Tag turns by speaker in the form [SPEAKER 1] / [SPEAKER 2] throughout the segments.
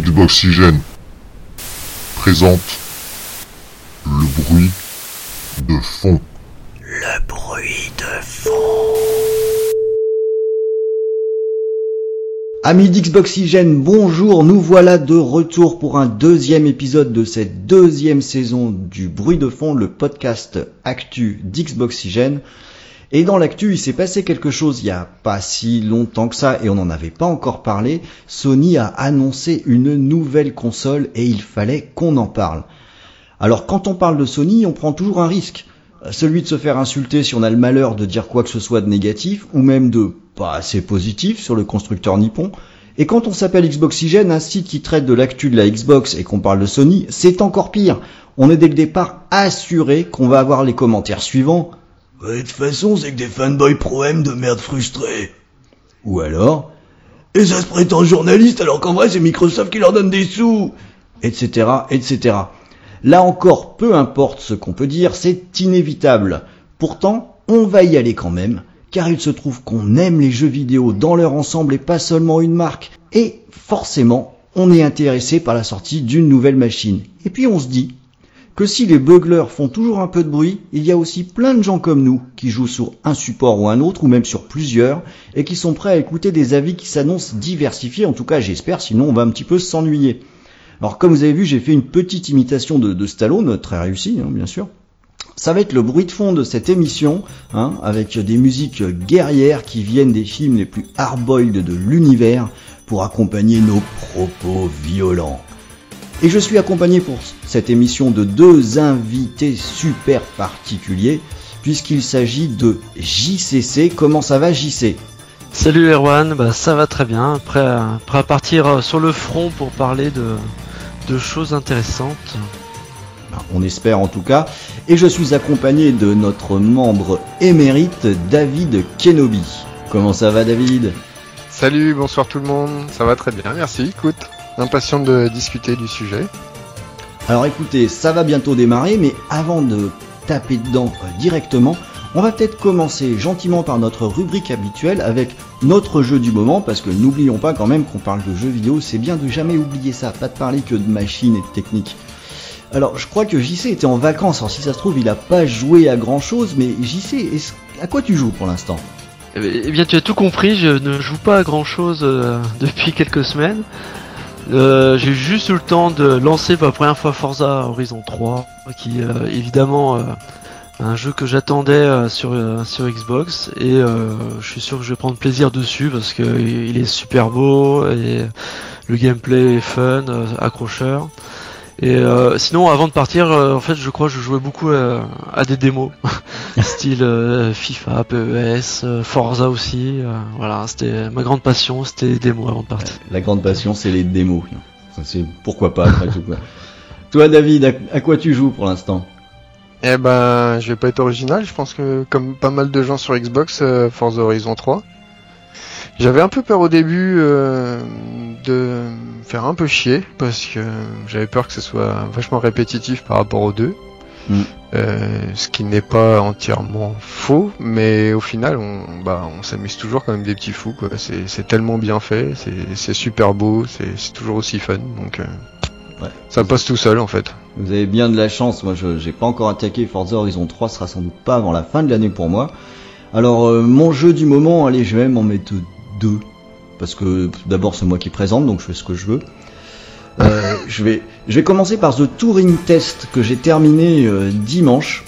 [SPEAKER 1] Xboxygène présente le bruit de fond.
[SPEAKER 2] Le bruit de fond.
[SPEAKER 3] Amis d'Xboxygène, bonjour, nous voilà de retour pour un deuxième épisode de cette deuxième saison du bruit de fond, le podcast actu d'Xboxygène. Et dans l'actu, il s'est passé quelque chose il y a pas si longtemps que ça et on n'en avait pas encore parlé. Sony a annoncé une nouvelle console et il fallait qu'on en parle. Alors quand on parle de Sony, on prend toujours un risque. Celui de se faire insulter si on a le malheur de dire quoi que ce soit de négatif ou même de pas assez positif sur le constructeur nippon. Et quand on s'appelle Xboxygène, un site qui traite de l'actu de la Xbox et qu'on parle de Sony, c'est encore pire. On est dès le départ assuré qu'on va avoir les commentaires suivants.
[SPEAKER 2] De toute façon, c'est que des fanboys pro-M de merde frustrés.
[SPEAKER 3] Ou alors,
[SPEAKER 2] Et ça se prétend journaliste alors qu'en vrai c'est Microsoft qui leur donne des sous.
[SPEAKER 3] etc., etc. Là encore, peu importe ce qu'on peut dire, c'est inévitable. Pourtant, on va y aller quand même, car il se trouve qu'on aime les jeux vidéo dans leur ensemble et pas seulement une marque. Et forcément, on est intéressé par la sortie d'une nouvelle machine. Et puis on se dit que si les buglers font toujours un peu de bruit, il y a aussi plein de gens comme nous qui jouent sur un support ou un autre, ou même sur plusieurs, et qui sont prêts à écouter des avis qui s'annoncent diversifiés, en tout cas j'espère, sinon on va un petit peu s'ennuyer. Alors comme vous avez vu, j'ai fait une petite imitation de, de Stallone, très réussie hein, bien sûr. Ça va être le bruit de fond de cette émission, hein, avec des musiques guerrières qui viennent des films les plus hard-boiled de l'univers pour accompagner nos propos violents. Et je suis accompagné pour cette émission de deux invités super particuliers, puisqu'il s'agit de JCC. Comment ça va JC
[SPEAKER 4] Salut Erwan, bah, ça va très bien, prêt à, prêt à partir euh, sur le front pour parler de, de choses intéressantes.
[SPEAKER 3] On espère en tout cas. Et je suis accompagné de notre membre émérite, David Kenobi. Comment ça va David?
[SPEAKER 5] Salut, bonsoir tout le monde, ça va très bien, merci, écoute, impatient de discuter du sujet.
[SPEAKER 3] Alors écoutez, ça va bientôt démarrer, mais avant de taper dedans euh, directement, on va peut-être commencer gentiment par notre rubrique habituelle avec notre jeu du moment, parce que n'oublions pas quand même qu'on parle de jeux vidéo, c'est bien de jamais oublier ça, pas de parler que de machines et de techniques. Alors je crois que JC était en vacances, alors si ça se trouve il a pas joué à grand chose, mais JC, à quoi tu joues pour l'instant?
[SPEAKER 4] Eh bien, eh bien, tu as tout compris, je ne joue pas à grand chose depuis quelques semaines. Euh, J'ai juste eu le temps de lancer pour la première fois Forza Horizon 3, qui euh, évidemment euh, un jeu que j'attendais euh, sur, euh, sur Xbox et je suis sûr que je vais prendre plaisir dessus parce que il est super beau et le gameplay est fun, accrocheur. Et euh, sinon, avant de partir, euh, en fait, je crois que je jouais beaucoup euh, à des démos, style euh, FIFA, PES, euh, Forza aussi. euh, voilà, c'était ma grande passion, c'était les démos avant de partir.
[SPEAKER 3] La grande passion c'est les démos. Ça, C'est pourquoi pas après tout quoi. Toi David, à, à quoi tu joues pour l'instant?
[SPEAKER 5] Eh ben, je vais pas être original, je pense que comme pas mal de gens sur Xbox, euh, Forza Horizon 3. J'avais un peu peur au début euh, de faire un peu chier, parce que j'avais peur que ce soit vachement répétitif par rapport aux deux.
[SPEAKER 3] Mm.
[SPEAKER 5] Euh, ce qui n'est pas entièrement faux, mais au final, on, bah, on s'amuse toujours quand même des petits fous. quoi. C'est c'est tellement bien fait, c'est- c'est super beau, c'est c'est toujours aussi fun, donc euh,
[SPEAKER 3] Ouais.
[SPEAKER 5] ça passe tout seul en fait.
[SPEAKER 3] Vous avez bien de la chance, moi je j'ai pas encore attaqué Forza Horizon 3, ce sera sans doute pas avant la fin de l'année pour moi. Alors euh, mon jeu du moment, allez je vais même en mettre deux, parce que d'abord c'est moi qui présente, donc je fais ce que je veux. Euh, je, vais, je vais commencer par The Touring Test que j'ai terminé euh, dimanche.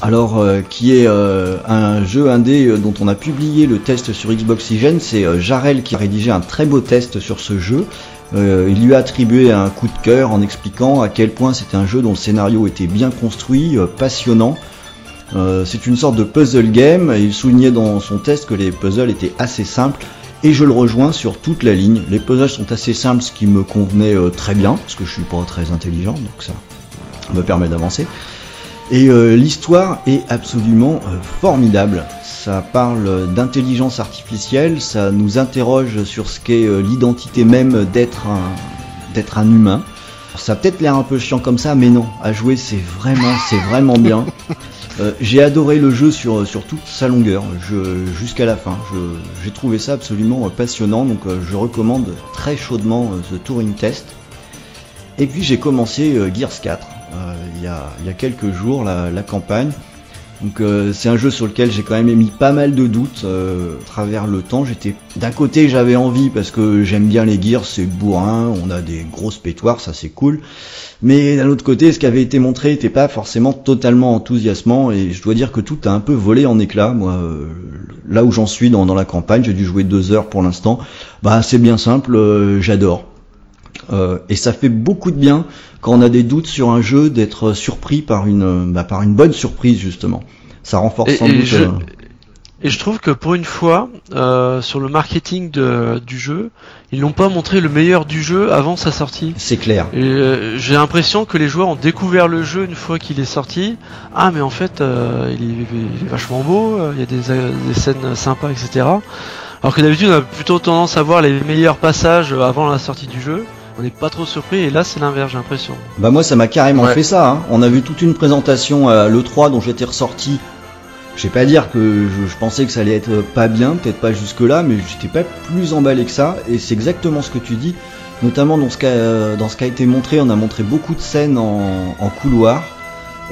[SPEAKER 3] Alors, euh, qui est euh, un jeu indé euh, dont on a publié le test sur Xboxygène. C'est euh, Jarel qui a rédigé un très beau test sur ce jeu. Il lui a attribué un coup de cœur en expliquant à quel point c'était un jeu dont le scénario était bien construit, passionnant. Euh, c'est une sorte de puzzle game il soulignait dans son test que les puzzles étaient assez simples et je le rejoins sur toute la ligne. Les puzzles sont assez simples, ce qui me convenait euh, très bien parce que je suis pas très intelligent, donc ça me permet d'avancer. Et euh, l'histoire est absolument formidable. Ça parle d'intelligence artificielle, ça nous interroge sur ce qu'est l'identité même d'être un, un humain. Ça a peut-être l'air un peu chiant comme ça, mais non, à jouer c'est vraiment, c'est vraiment bien. Euh, j'ai adoré le jeu sur, toute sa longueur, jusqu'à la fin. J'ai trouvé ça absolument euh, passionnant, donc euh, je recommande très chaudement ce Touring Test. Et puis j'ai commencé Gears 4 euh, il y, a, quelques jours, la campagne. Donc euh, c'est un jeu sur lequel j'ai quand même émis pas mal de doutes euh, à travers le temps. J'étais d'un côté j'avais envie parce que j'aime bien les Gears, c'est bourrin, on a des grosses pétoires, ça c'est cool. Mais d'un autre côté, ce qui avait été montré n'était pas forcément totalement enthousiasmant et je dois dire que tout a un peu volé en éclats. Moi, euh, là où j'en suis dans, dans la campagne, j'ai dû jouer deux heures pour l'instant. Bah c'est bien simple, euh, j'adore. Euh, et ça fait beaucoup de bien quand on a des doutes sur un jeu d'être surpris par une, bah, par une bonne surprise justement. Ça renforce
[SPEAKER 4] Et-
[SPEAKER 3] sans
[SPEAKER 4] et
[SPEAKER 3] doute.
[SPEAKER 4] je-
[SPEAKER 3] euh,
[SPEAKER 4] Et je trouve que pour une fois, euh, sur le marketing de, du jeu, ils n'ont pas montré le meilleur du jeu avant sa sortie.
[SPEAKER 3] C'est clair.
[SPEAKER 4] Euh, j'ai l'impression que les joueurs ont découvert le jeu une fois qu'il est sorti. Ah mais en fait euh, il, est, il est vachement beau, il y a des, des scènes sympas, etc. Alors que d'habitude on a plutôt tendance à voir les meilleurs passages avant la sortie du jeu. On n'est pas trop surpris et là c'est l'inverse j'ai l'impression.
[SPEAKER 3] Bah moi ça m'a carrément
[SPEAKER 5] Ouais.
[SPEAKER 3] fait ça. hein. On a vu toute une présentation à l'E3 dont j'étais ressorti. Je vais pas dire que je, je pensais que ça allait être pas bien, peut-être pas jusque là, mais j'étais pas plus emballé que ça. Et c'est exactement ce que tu dis, notamment dans ce, qu'a, dans ce qui a été montré. On a montré beaucoup de scènes en, en couloir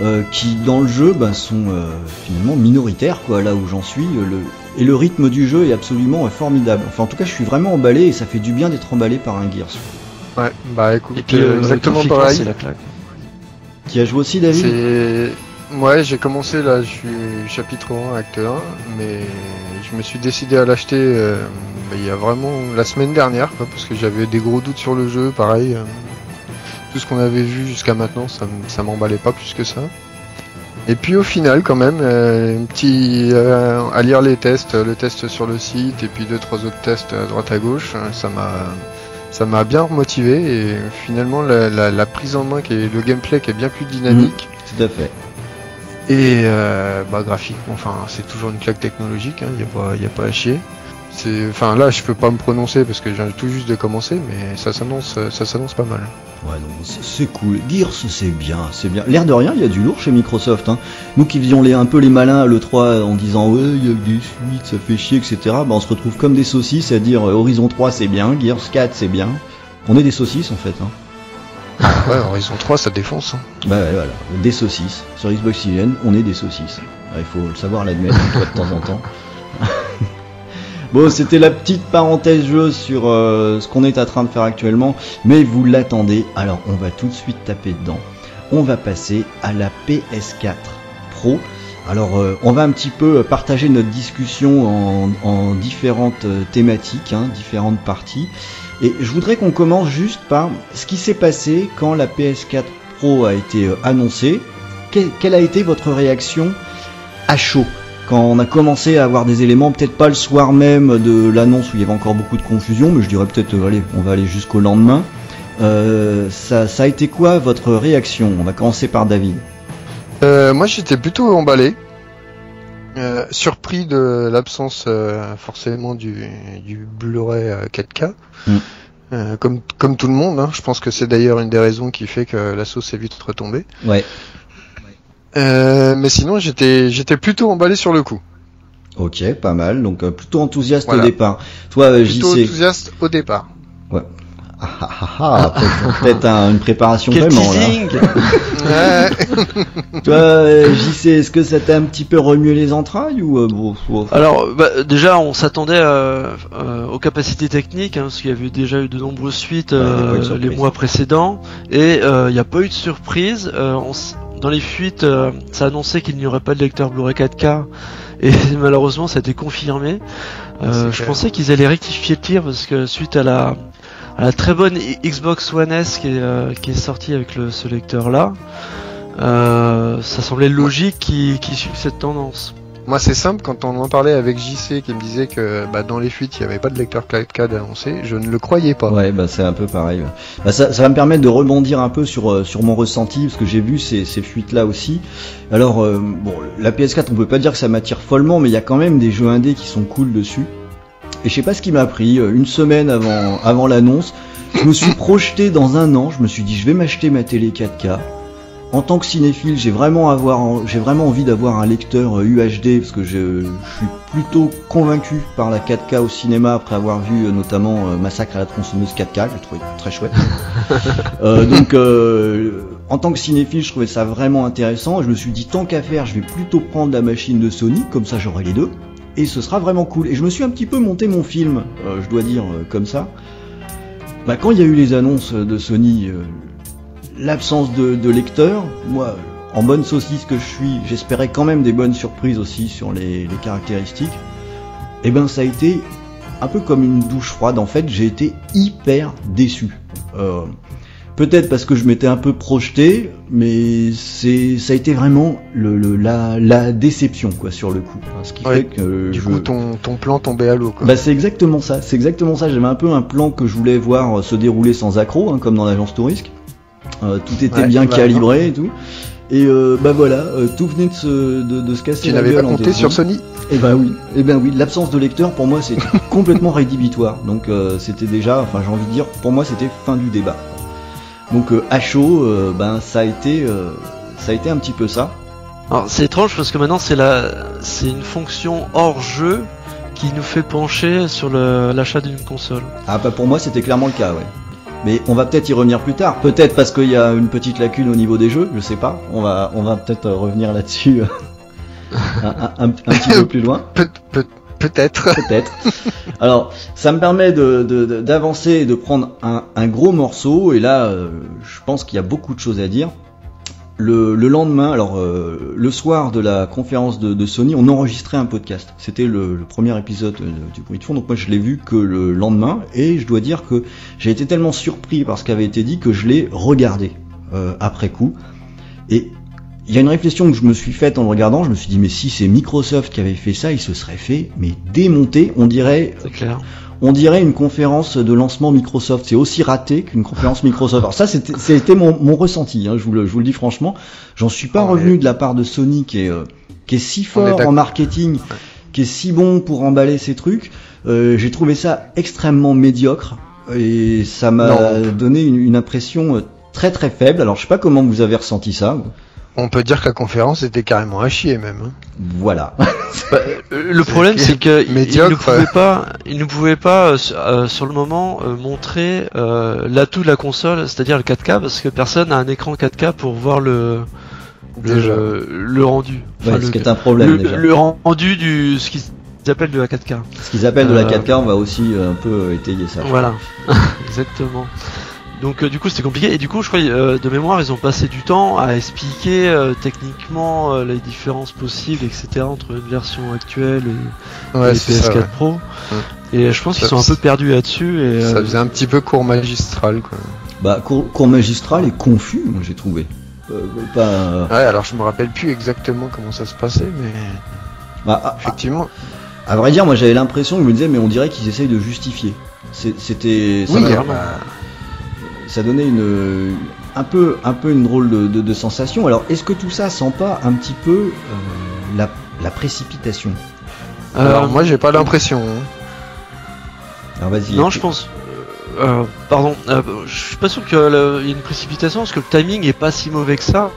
[SPEAKER 3] euh, qui dans le jeu bah, sont euh, finalement minoritaires quoi. Là où j'en suis, euh, le, et le rythme du jeu est absolument euh, formidable. Enfin en tout cas je suis vraiment emballé et ça fait du bien d'être emballé par un Gears.
[SPEAKER 5] Ouais, bah écoute,
[SPEAKER 4] Et puis
[SPEAKER 5] euh, exactement pareil.
[SPEAKER 4] la claque.
[SPEAKER 3] Qui a joué aussi David
[SPEAKER 5] C'est. Ouais, j'ai commencé là, je suis chapitre 1, acte 1, mais je me suis décidé à l'acheter euh, bah, il y a vraiment la semaine dernière, quoi, parce que j'avais des gros doutes sur le jeu, pareil. euh, tout ce qu'on avait vu jusqu'à maintenant, ça, ça m'emballait pas plus que ça. Et puis au final, quand même, euh, un petit à lire les tests, le test sur le site et puis deux trois autres tests à droite à gauche, hein, ça m'a ça m'a bien motivé et finalement la, la- la prise en main qui est le gameplay qui est bien plus dynamique.
[SPEAKER 3] Tout à fait.
[SPEAKER 5] et euh, bah graphiquement enfin c'est toujours une claque technologique il n'y a a pas à chier c'est enfin là je peux pas me prononcer parce que j'ai tout juste de commencer mais ça s'annonce ça s'annonce pas mal
[SPEAKER 3] Ouais, non, c'est- cool. Gears, c'est bien, c'est bien. L'air de rien, il y a du lourd chez Microsoft. Hein. Nous qui faisions les, un peu les malins à l'E3 en disant ouais, il y a que des suites, ça fait chier, etc. Bah, on se retrouve comme des saucisses à dire euh, Horizon 3 c'est bien, Gears 4 c'est bien. On est des saucisses en fait. Hein.
[SPEAKER 5] ouais Horizon 3 ça défonce hein.
[SPEAKER 3] Bah ouais, voilà, des saucisses. Sur Xbox One, on est des saucisses. Il faut le savoir l'admettre de temps en temps. Bon, c'était la petite parenthèse jeu sur euh, ce qu'on est en train de faire actuellement, mais vous l'attendez, alors on va tout de suite taper dedans. On va passer à la PS4 Pro. Alors, euh, on va un petit peu partager notre discussion en, en différentes euh, thématiques, hein, différentes parties. Et je voudrais qu'on commence juste par ce qui s'est passé quand la PS4 Pro a été euh, annoncée. Que- quelle a été votre réaction à chaud? Quand on a commencé à avoir des éléments, peut-être pas le soir même de l'annonce où il y avait encore beaucoup de confusion, mais je dirais peut-être, euh, allez, on va aller jusqu'au lendemain. Euh, ça, ça a été quoi votre réaction? On va commencer par David.
[SPEAKER 5] Euh, moi j'étais plutôt emballé euh, surpris de l'absence euh, forcément du, du Blu-ray euh, 4K
[SPEAKER 3] Mm.
[SPEAKER 5] Comme, comme tout le monde hein. je pense que c'est d'ailleurs une des raisons qui fait que la sauce est vite retombée
[SPEAKER 3] Ouais.
[SPEAKER 5] Euh, mais sinon, j'étais j'étais plutôt emballé sur le coup.
[SPEAKER 3] Ok, pas mal. Donc euh, plutôt enthousiaste
[SPEAKER 5] Voilà.
[SPEAKER 3] au départ. Toi, euh,
[SPEAKER 5] Plutôt
[SPEAKER 3] JC.
[SPEAKER 5] enthousiaste au départ.
[SPEAKER 3] Ah, ah, ah, ah, peut-être- peut-être un- une préparation
[SPEAKER 4] Quel
[SPEAKER 3] vraiment là.
[SPEAKER 4] teasing
[SPEAKER 5] Ouais.
[SPEAKER 3] Toi, JC, est-ce que ça t'a un petit peu remué les entrailles ou euh, bon, bon,
[SPEAKER 4] Alors bah, déjà on s'attendait euh, euh, aux capacités techniques hein, parce qu'il y avait déjà eu de nombreuses suites
[SPEAKER 3] Ouais,
[SPEAKER 4] euh, les mois précédents et euh, il n'y a pas eu de surprise. Euh, on dans les fuites, euh, ça annonçait qu'il n'y aurait pas de lecteur Blu-ray 4K et malheureusement ça a été confirmé. Euh,
[SPEAKER 5] C'est
[SPEAKER 4] je
[SPEAKER 5] clair.
[SPEAKER 4] pensais qu'ils allaient rectifier le tir parce que suite à la, à la très bonne Xbox One S qui est, euh, qui est sortie avec le, ce lecteur là, ça semblait logique qu'ils suivent cette tendance.
[SPEAKER 5] Moi, c'est simple. Quand on en parlait avec JC, qui me disait que bah, dans les fuites, il n'y avait pas de lecteur 4K d'annoncé, je ne le croyais pas.
[SPEAKER 3] Ouais, bah c'est un peu pareil. Bah, ça, va me permettre de rebondir un peu sur euh, sur mon ressenti parce que j'ai vu ces, ces fuites là aussi. Alors euh, bon, la PS4, on peut pas dire que ça m'attire follement, mais il y a quand même des jeux indés qui sont cool dessus. Et je sais pas ce qui m'a pris. euh, Une semaine avant avant l'annonce, je me suis projeté dans un an. Je me suis dit, je vais m'acheter ma télé 4K. En tant que cinéphile, j'ai vraiment avoir, j'ai vraiment envie d'avoir un lecteur UHD parce que je, je suis plutôt convaincu par la 4K au cinéma après avoir vu euh, notamment euh, Massacre à la tronçonneuse 4K, j'ai trouvé très chouette. Euh, donc, euh, en tant que cinéphile, je trouvais ça vraiment intéressant. Je me suis dit tant qu'à faire, je vais plutôt prendre la machine de Sony, comme ça j'aurai les deux, et ce sera vraiment cool. Et je me suis un petit peu monté mon film, euh, je dois dire comme ça. Bah, quand il y a eu les annonces de Sony, l'absence de, de lecteur, moi, en bonne saucisse que je suis, j'espérais quand même des bonnes surprises aussi sur les, les caractéristiques. Et ben ça a été un peu comme une douche froide. En fait, j'ai été hyper déçu. Euh, Peut-être parce que je m'étais un peu projeté, mais c'est ça a été vraiment le, le- la, la déception quoi sur le coup. Ce qui
[SPEAKER 5] Ouais,
[SPEAKER 3] fait que
[SPEAKER 5] Du
[SPEAKER 3] je-
[SPEAKER 5] coup, ton, ton plan tombait à l'eau,
[SPEAKER 3] bah c'est exactement ça, c'est exactement ça. J'avais un peu un plan que je voulais voir se dérouler sans accroc, hein, comme dans l'agence touriste. Euh, tout était
[SPEAKER 5] Ouais,
[SPEAKER 3] bien
[SPEAKER 5] bah,
[SPEAKER 3] calibré et tout. Et euh, bah voilà, euh, tout venait de se, de, de se casser
[SPEAKER 5] tu
[SPEAKER 3] la
[SPEAKER 5] n'avais pas
[SPEAKER 3] en
[SPEAKER 5] compté sur. Sony?
[SPEAKER 3] Et ben oui, et ben oui, l'absence de lecteur pour moi c'était complètement rédhibitoire. Donc euh, c'était déjà, enfin j'ai envie de dire, pour moi c'était fin du débat. Donc euh, à chaud, euh, ben ça a été, euh, ça a été un petit peu ça.
[SPEAKER 4] Alors c'est étrange parce que maintenant c'est la, c'est une fonction hors jeu qui nous fait pencher sur le- l'achat d'une console.
[SPEAKER 3] Ah bah pour moi c'était clairement le cas, ouais. Mais on va peut-être y revenir plus tard. Peut-être parce qu'il y a une petite lacune au niveau des jeux, je sais pas. On va, on va peut-être revenir là-dessus euh, un, un- un- un petit peu plus loin.
[SPEAKER 5] Peut- peut- Peut-être.
[SPEAKER 3] Peut-être. Alors, ça me permet de- de- de- d'avancer et de prendre un, un gros morceau. Et là, euh, je pense qu'il y a beaucoup de choses à dire. Le, le lendemain, alors euh, le soir de la conférence de, de Sony, on enregistrait un podcast. C'était le, le premier épisode euh, du bruit de fond. Donc moi, je l'ai vu que le lendemain, et je dois dire que j'ai été tellement surpris par ce qui avait été dit que je l'ai regardé euh, après coup. Et il y a une réflexion que je me suis faite en le regardant. Je me suis dit, mais si c'est Microsoft qui avait fait ça, il se serait fait mais démonter. On dirait
[SPEAKER 4] C'est clair.
[SPEAKER 3] On dirait une conférence de lancement Microsoft. C'est aussi raté qu'une conférence Microsoft. Alors ça, c'était mon, mon ressenti. Hein, je, vous le, je vous le dis franchement. J'en suis pas
[SPEAKER 5] On
[SPEAKER 3] revenu
[SPEAKER 5] est-
[SPEAKER 3] de la part de Sony qui est, euh, qui est si
[SPEAKER 5] est
[SPEAKER 3] fort en marketing, qui est si bon pour emballer ses trucs. Euh, J'ai trouvé ça extrêmement médiocre et ça m'a donné une, une impression euh, très très faible. Alors je sais pas comment vous avez ressenti ça.
[SPEAKER 5] On peut dire que la conférence était carrément à chier, même. hein.
[SPEAKER 3] Voilà.
[SPEAKER 4] Bah, euh, le problème c'est que il- il ne
[SPEAKER 5] médiocre.
[SPEAKER 4] pouvait pas, il ne pouvait pas euh, sur- le moment euh, montrer euh, l'atout de la console, c'est-à-dire le 4K, parce que personne n'a un écran 4K pour voir le
[SPEAKER 5] Déjà.
[SPEAKER 4] le, le rendu.
[SPEAKER 3] Ouais,
[SPEAKER 4] Enfin,
[SPEAKER 3] ce
[SPEAKER 4] le,
[SPEAKER 3] qui est un problème
[SPEAKER 4] le,
[SPEAKER 3] déjà.
[SPEAKER 4] le rendu du ce qu'ils appellent de la 4K.
[SPEAKER 3] Ce qu'ils appellent de la
[SPEAKER 4] Euh,
[SPEAKER 3] 4K, on va aussi un peu étayer ça.
[SPEAKER 4] Voilà, exactement. Donc euh, du coup c'était compliqué et du coup je crois euh, de mémoire ils ont passé du temps à expliquer euh, techniquement euh, les différences possibles etc entre une version actuelle et,
[SPEAKER 5] Ouais,
[SPEAKER 4] et
[SPEAKER 5] c'est
[SPEAKER 4] PS4
[SPEAKER 5] ça. ouais.
[SPEAKER 4] Pro et je pense qu'ils
[SPEAKER 5] Ça-
[SPEAKER 4] sont un peu perdus là-dessus et
[SPEAKER 5] Ça faisait un petit peu cours magistral, quoi.
[SPEAKER 3] Bah, cours, cours magistral et confus, moi j'ai trouvé. Euh, pas,
[SPEAKER 5] Ouais, alors je me rappelle plus exactement comment ça se passait, mais
[SPEAKER 3] bah, à,
[SPEAKER 5] effectivement.
[SPEAKER 3] à vrai dire, moi j'avais l'impression, je me disais, mais on dirait qu'ils essayent de justifier. C'était,
[SPEAKER 5] Oui,
[SPEAKER 4] bah,
[SPEAKER 3] ça donnait une, un peu, un peu une drôle de, de, de sensation. Alors, est-ce que tout ça sent pas un petit peu euh, la, la précipitation?
[SPEAKER 5] Alors
[SPEAKER 4] euh,
[SPEAKER 5] moi j'ai pas l'impression. hein.
[SPEAKER 3] Alors vas-y.
[SPEAKER 4] non je pense euh, pardon euh, je suis pas sûr qu'il y ait une précipitation parce que le timing est pas si mauvais que ça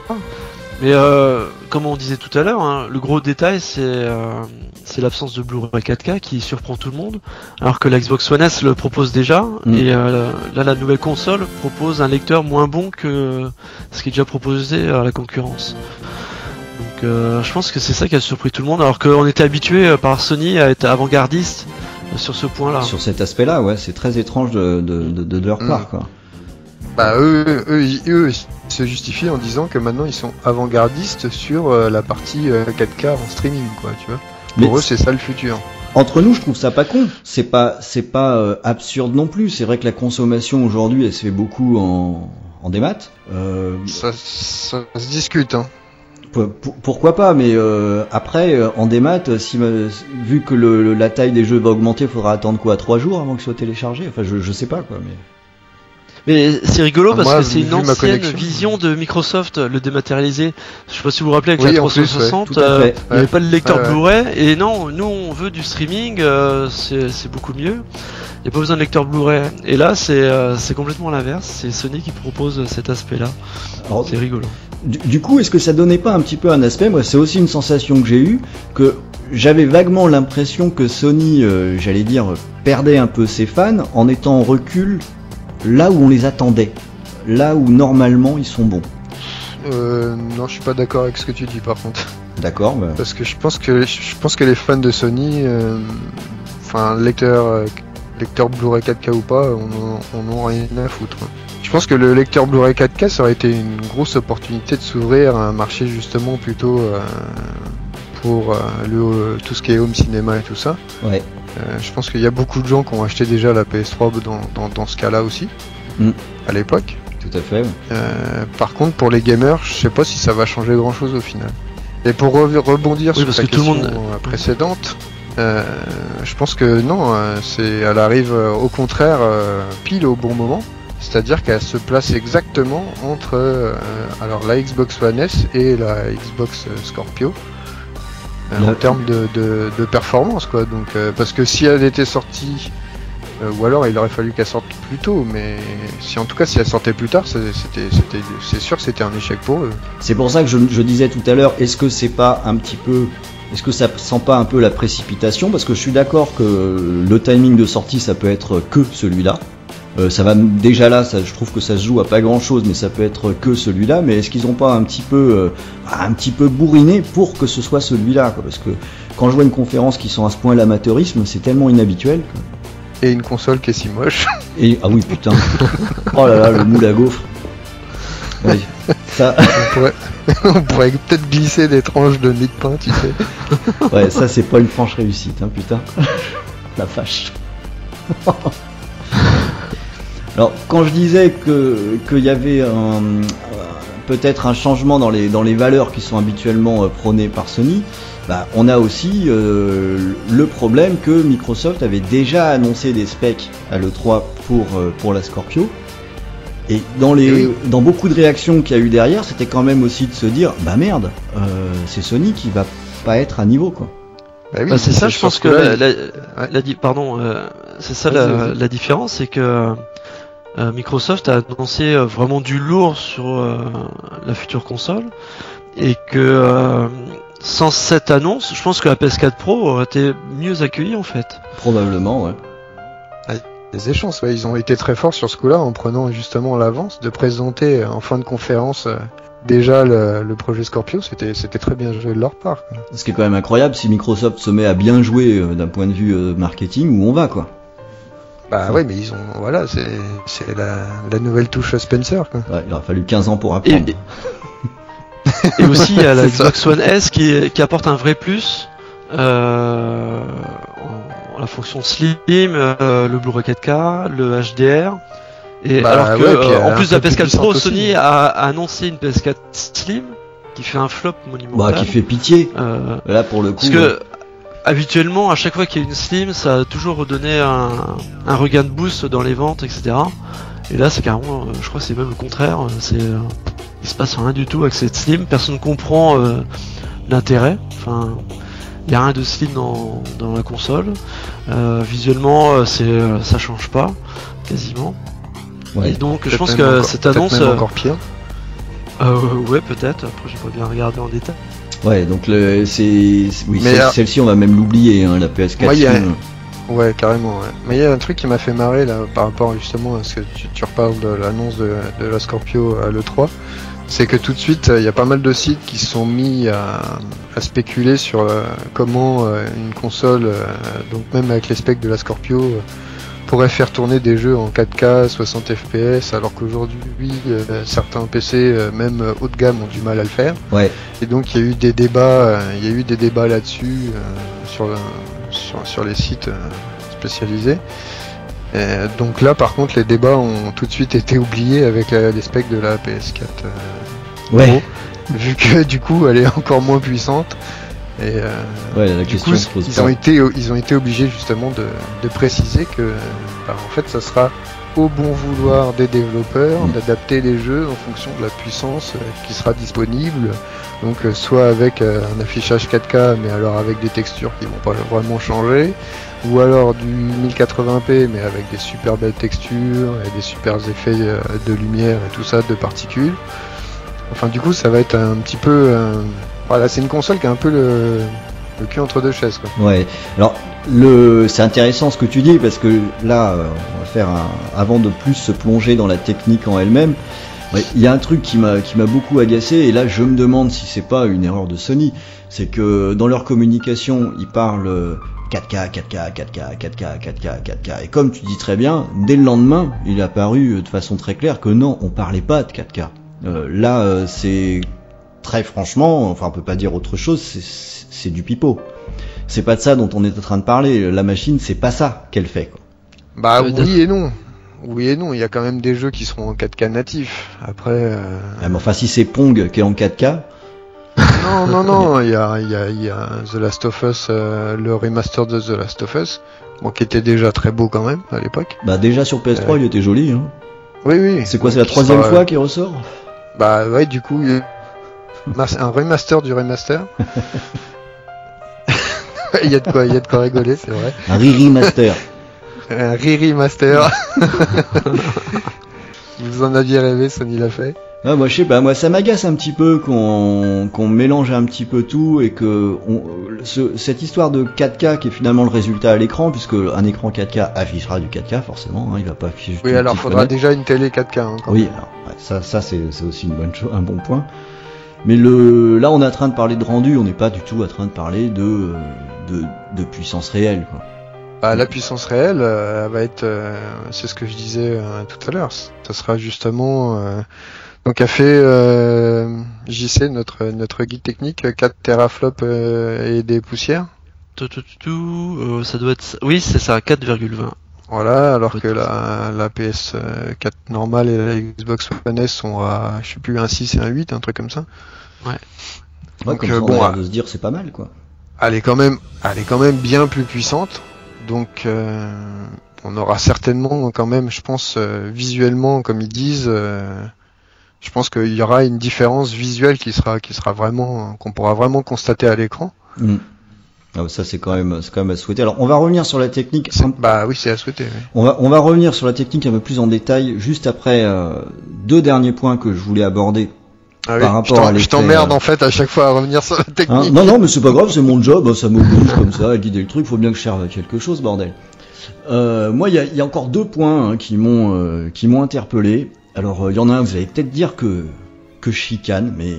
[SPEAKER 4] mais euh, comme on disait tout à l'heure hein, le gros détail c'est euh, c'est l'absence de Blu-ray 4K qui surprend tout le monde alors que la Xbox One S le propose déjà
[SPEAKER 3] Mm.
[SPEAKER 4] et euh, là la nouvelle console propose un lecteur moins bon que ce qui est déjà proposé à la concurrence donc euh, je pense que c'est ça qui a surpris tout le monde alors qu'on était habitué euh, par Sony à être avant-gardiste euh, sur ce point là
[SPEAKER 3] Sur cet aspect-là, ouais, c'est très étrange de, de, de, de leur
[SPEAKER 5] Mm.
[SPEAKER 3] part, quoi.
[SPEAKER 5] Bah eux, eux, ils- eux, ils se justifient en disant que maintenant ils sont avant-gardistes sur euh, la partie euh, 4K en streaming, quoi, tu vois.
[SPEAKER 3] Mais
[SPEAKER 5] Pour eux, c'est ça le futur.
[SPEAKER 3] Entre nous, je trouve ça pas con. C'est pas, c'est pas euh, absurde non plus. C'est vrai que la consommation aujourd'hui, elle se fait beaucoup en, en démat. Euh,
[SPEAKER 5] Ça, ça se discute, hein.
[SPEAKER 3] pour- pour- pourquoi pas Mais euh, après, euh, en démat, euh, si, vu que le, la taille des jeux va augmenter, il faudra attendre quoi Trois jours avant qu'ils soient téléchargés Enfin, je, je sais pas quoi. Mais
[SPEAKER 4] Mais c'est rigolo
[SPEAKER 5] Ah,
[SPEAKER 4] parce
[SPEAKER 5] moi,
[SPEAKER 4] que c'est une ancienne vision de Microsoft, le dématérialisé. Je sais pas si vous vous rappelez avec
[SPEAKER 5] Oui,
[SPEAKER 4] la
[SPEAKER 5] en plus, ouais,
[SPEAKER 4] 360,
[SPEAKER 3] tout à
[SPEAKER 4] euh, il n'y avait pas de lecteur
[SPEAKER 5] Ouais, ouais.
[SPEAKER 4] Blu-ray. Et non, nous on veut du streaming, euh, c'est beaucoup mieux. Il n'y a pas besoin de lecteur Blu-ray. Et là, c'est euh, complètement l'inverse. C'est Sony qui propose cet aspect-là.
[SPEAKER 3] Alors,
[SPEAKER 4] C'est rigolo.
[SPEAKER 3] Du, du coup, est-ce que ça donnait pas un petit peu un aspect? Moi, c'est aussi une sensation que j'ai eue que j'avais vaguement l'impression que Sony, euh, j'allais dire, perdait un peu ses fans en étant en recul là où on les attendait, là où normalement ils sont bons.
[SPEAKER 5] Euh, non, je suis pas d'accord avec ce que tu dis par contre.
[SPEAKER 3] D'accord bah,
[SPEAKER 5] Parce que je pense que je pense que les fans de Sony, euh, enfin lecteur euh, lecteur Blu-ray 4K ou pas, on on a rien à foutre. Je pense que le lecteur Blu-ray 4K ça aurait été une grosse opportunité de s'ouvrir à un marché justement plutôt euh, pour le tout ce qui est home cinéma et tout ça.
[SPEAKER 3] Ouais.
[SPEAKER 5] Euh, je pense qu'il y a beaucoup de gens qui ont acheté déjà la PS3 dans, dans, dans ce cas-là aussi,
[SPEAKER 3] Mm.
[SPEAKER 5] à l'époque.
[SPEAKER 3] Tout à fait.
[SPEAKER 5] Euh, par contre, pour les gamers, je sais pas si ça va changer grand-chose au final. Et pour re- rebondir
[SPEAKER 4] Oui,
[SPEAKER 5] sur ta
[SPEAKER 4] que tout le
[SPEAKER 5] question
[SPEAKER 4] monde-
[SPEAKER 5] euh, précédente, euh, je pense que non, c'est, elle arrive au contraire pile au bon moment. C'est-à-dire qu'elle se place exactement entre alors la Xbox One S et la Xbox Scorpio euh, en termes de, de, performance quoi. Donc euh, parce que si elle était sortie euh, ou alors il aurait fallu qu'elle sorte plus tôt, mais si en tout cas si elle sortait plus tard, c'était c'est sûr que c'était un échec pour eux.
[SPEAKER 3] C'est pour ça que je, je disais tout à l'heure, est-ce que c'est pas un petit peu, est-ce que ça sent pas un peu la précipitation? Parce que je suis d'accord que le timing de sortie, ça peut être que celui-là. Euh, ça va déjà là, ça, je trouve que ça se joue à pas grand chose, mais ça peut être que celui-là. Mais est-ce qu'ils ont pas un petit peu, euh, un petit peu bourriné pour que ce soit celui-là Parce que quand je vois une conférence qui sont à ce point l'amateurisme, c'est tellement inhabituel.
[SPEAKER 5] Et une console qui est si moche.
[SPEAKER 3] Et ah oui putain, oh là là, le moule à gaufre. Oui, ça.
[SPEAKER 5] on pourrait, peut-être glisser des tranches de nid de pain, tu sais.
[SPEAKER 3] Ouais, ça c'est pas une franche réussite, hein, putain. La vache. Alors, quand je disais que qu'il y avait un, euh, peut-être un changement dans les dans les valeurs qui sont habituellement euh, prônées par Sony, bah, on a aussi euh, le problème que Microsoft avait déjà annoncé des specs à l'E3 pour euh, pour la Scorpio. Et dans les
[SPEAKER 5] Oui.
[SPEAKER 3] dans beaucoup de réactions qu'il y a eu derrière, c'était quand même aussi de se dire bah merde, euh, c'est Sony qui va pas être à niveau quoi.
[SPEAKER 5] Bah oui,
[SPEAKER 4] Bah, c'est ça, je pense que la, la- la pardon, euh, c'est ça la différence, c'est que euh, Microsoft a annoncé euh, vraiment du lourd sur euh, la future console et que euh, sans cette annonce, je pense que la PS4 Pro aurait été mieux accueillie en fait.
[SPEAKER 3] Probablement, ouais.
[SPEAKER 5] Des échanges, ouais, ils ont été très forts sur ce coup-là en prenant justement l'avance de présenter en fin de conférence euh, déjà le, le projet Scorpio. C'était c'était très bien joué de leur part. quoi.
[SPEAKER 3] Ce qui est quand même incroyable si Microsoft se met à bien jouer euh, d'un point de vue euh, marketing, où on va quoi.
[SPEAKER 5] Bah ouais, mais ils ont voilà, c'est c'est la, la nouvelle touche Spencer. Quoi.
[SPEAKER 3] Ouais, il aura fallu 15 ans pour apprendre.
[SPEAKER 4] et- et aussi il y a la. Xbox One S qui, qui apporte un vrai plus. Euh, la fonction Slim, euh, le Blu-ray 4K, le HDR. Et
[SPEAKER 5] Bah
[SPEAKER 4] alors que,
[SPEAKER 5] ouais,
[SPEAKER 4] euh, en plus de la
[SPEAKER 5] peu plus
[SPEAKER 4] PS4 Pro. Sony a, a annoncé une PS4 Slim qui fait un flop
[SPEAKER 3] Bah,
[SPEAKER 4] monumental.
[SPEAKER 3] qui fait pitié.
[SPEAKER 4] Euh,
[SPEAKER 3] Là, pour le coup.
[SPEAKER 4] parce que habituellement, à chaque fois qu'il y a une Slim, ça a toujours redonné un, un regain de boost dans les ventes, etc. Et là, c'est carrément, euh, je crois que c'est même le contraire. euh, C'est, euh, il se passe rien du tout avec cette Slim. Personne ne comprend euh, l'intérêt. Enfin, il y a rien de Slim dans, dans la console. Euh, visuellement, c'est, ça change pas quasiment.
[SPEAKER 3] Ouais.
[SPEAKER 4] Et donc, je pense que
[SPEAKER 5] encore-
[SPEAKER 4] cette annonce,
[SPEAKER 5] encore pire.
[SPEAKER 4] euh, ouais, peut-être. Après, j'ai pas bien regardé en détail.
[SPEAKER 3] Ouais, donc le, c'est, oui, celle-ci, on va même l'oublier, hein, la PS4.
[SPEAKER 5] Moi, il y a-. Ouais, carrément. Ouais. Mais il y a un truc qui m'a fait marrer là par rapport justement à ce que tu, tu reparles de l'annonce de, de la Scorpio à l'E3. C'est que tout de suite, euh, il y a pas mal de sites qui se sont mis à, à spéculer sur euh, comment euh, une console, euh, donc même avec les specs de la Scorpio, pourrait faire tourner des jeux en 4K, 60 FPS, alors qu'aujourd'hui, euh, certains PC, euh, même euh, haut de gamme, ont du mal à le faire.
[SPEAKER 3] Ouais.
[SPEAKER 5] Et donc il y a eu des débats, il y a eu des débats là-dessus sur, le- sur sur les sites spécialisés. Donc là, par contre, les débats ont tout de suite été oubliés avec la- les specs de la PS4. euh,
[SPEAKER 3] Ouais.
[SPEAKER 5] vu que du coup, elle est encore moins puissante. Et euh,
[SPEAKER 3] Ouais, la
[SPEAKER 5] du
[SPEAKER 3] question
[SPEAKER 5] coup,
[SPEAKER 3] se pose
[SPEAKER 5] ils
[SPEAKER 3] pas.
[SPEAKER 5] ont été ils ont été obligés justement de, de préciser que bah, en fait, ça sera au bon vouloir des développeurs
[SPEAKER 3] Mm.
[SPEAKER 5] d'adapter les jeux en fonction de la puissance euh, qui sera disponible. Donc euh, soit avec un affichage 4K mais alors avec des textures qui vont pas vraiment changer, ou alors du 1080p mais avec des super belles textures et des super effets de lumière et tout ça, de particules. Enfin, du coup, ça va être un petit peu. Voilà, c'est une console qui a un peu le, cul entre deux chaises, quoi.
[SPEAKER 3] Ouais. Alors le, c'est intéressant ce que tu dis parce que là, euh, on va faire avant de plus se plonger dans la technique en elle-même. Il y a un truc qui m'a beaucoup agacé et là je me demande si c'est pas une erreur de Sony, c'est que dans leur communication ils parlent euh, 4K, 4K, 4K, 4K, 4K, 4K et comme tu dis très bien, dès le lendemain il est apparu euh, de façon très claire que non, on parlait pas de 4K. Euh, là c'est très franchement, enfin on peut pas dire autre chose, c'est- du pipeau. C'est pas de ça dont on est en train de parler. La machine, c'est pas ça qu'elle fait. Quoi.
[SPEAKER 5] Bah
[SPEAKER 4] Euh,
[SPEAKER 5] oui et non. Oui et non, il y a quand même des jeux qui seront en 4K natif. Après, euh,
[SPEAKER 3] Ah, mais enfin, si c'est Pong qui est en 4K,
[SPEAKER 5] non, non, non, il y a, il y, a, il y a The Last of Us, euh, le remaster de The Last of Us, bon, qui était déjà très beau quand même à l'époque.
[SPEAKER 3] bah déjà sur PS3, il était joli. Hein.
[SPEAKER 5] Oui, oui.
[SPEAKER 3] C'est quoi, c'est la troisième
[SPEAKER 5] sera,
[SPEAKER 3] fois qu'il ressort?
[SPEAKER 5] Bah ouais, du coup, il un remaster du remaster. Il y a de quoi, il y a de quoi rigoler, c'est vrai.
[SPEAKER 3] Un Riri Master.
[SPEAKER 5] Un Riri Master. Vous en aviez rêvé, Sony l'a fait.
[SPEAKER 3] Ah, moi, je sais pas, moi, ça m'agace un petit peu qu'on qu'on mélange un petit peu tout et que on, ce- cette histoire de 4K qui est finalement le résultat à l'écran, puisque un écran 4K affichera du 4K forcément, hein, il va pas afficher
[SPEAKER 5] Oui, alors faudra
[SPEAKER 3] fenêtre.
[SPEAKER 5] déjà une télé 4K. Hein, quand
[SPEAKER 3] Oui,
[SPEAKER 5] même.
[SPEAKER 3] alors, ouais, ça, ça c'est aussi une bonne chose, un bon point. Mais le, là, on est en train de parler de rendu, on n'est pas du tout en train de parler de, de, de puissance réelle. Quoi.
[SPEAKER 5] Bah, la puissance réelle, euh, elle va être, euh, c'est ce que je disais euh, tout à l'heure. Ça sera justement, euh, donc a fait euh, JC notre notre guide technique 4 teraflops euh, et des poussières.
[SPEAKER 4] Tout, tout, tout, tout, euh, ça doit être. Oui, c'est ça, 4,20.
[SPEAKER 5] Voilà, alors que la, la PS4 normale et la Xbox One S sont à, je sais plus, un 6 et un 8, un truc comme ça.
[SPEAKER 3] Ouais,
[SPEAKER 5] Donc,
[SPEAKER 3] comme
[SPEAKER 5] euh,
[SPEAKER 3] ça, on
[SPEAKER 5] bon, ah.
[SPEAKER 3] de se dire c'est pas mal quoi.
[SPEAKER 5] Elle est quand même, elle est quand même bien plus puissante. Donc, euh, on aura certainement quand même, je pense, euh, visuellement, comme ils disent, euh, je pense qu'il y aura une différence visuelle qui sera, qui sera vraiment, qu'on pourra vraiment constater à l'écran.
[SPEAKER 3] Mm. Ah, ça c'est quand même c'est quand même à souhaiter. Alors on va revenir sur la technique.
[SPEAKER 5] Bah oui, c'est à souhaiter. oui.
[SPEAKER 3] On va on va revenir sur la technique un peu plus en détail juste après euh, deux derniers points que je voulais aborder.
[SPEAKER 5] Ah oui,
[SPEAKER 3] Par rapport
[SPEAKER 5] je
[SPEAKER 3] à
[SPEAKER 5] t'emmerde
[SPEAKER 3] euh,
[SPEAKER 5] en fait à chaque fois à revenir sur la
[SPEAKER 3] Hein
[SPEAKER 5] technique.
[SPEAKER 3] non non mais c'est pas grave, c'est mon job, ça m'oblige comme ça à guider le truc. Faut bien que je serve à quelque chose, bordel. Euh, moi il y a, il y a encore deux points hein, qui m'ont euh, qui m'ont interpellé. Alors euh, il y en a un, vous allez peut-être dire que que je chicane, mais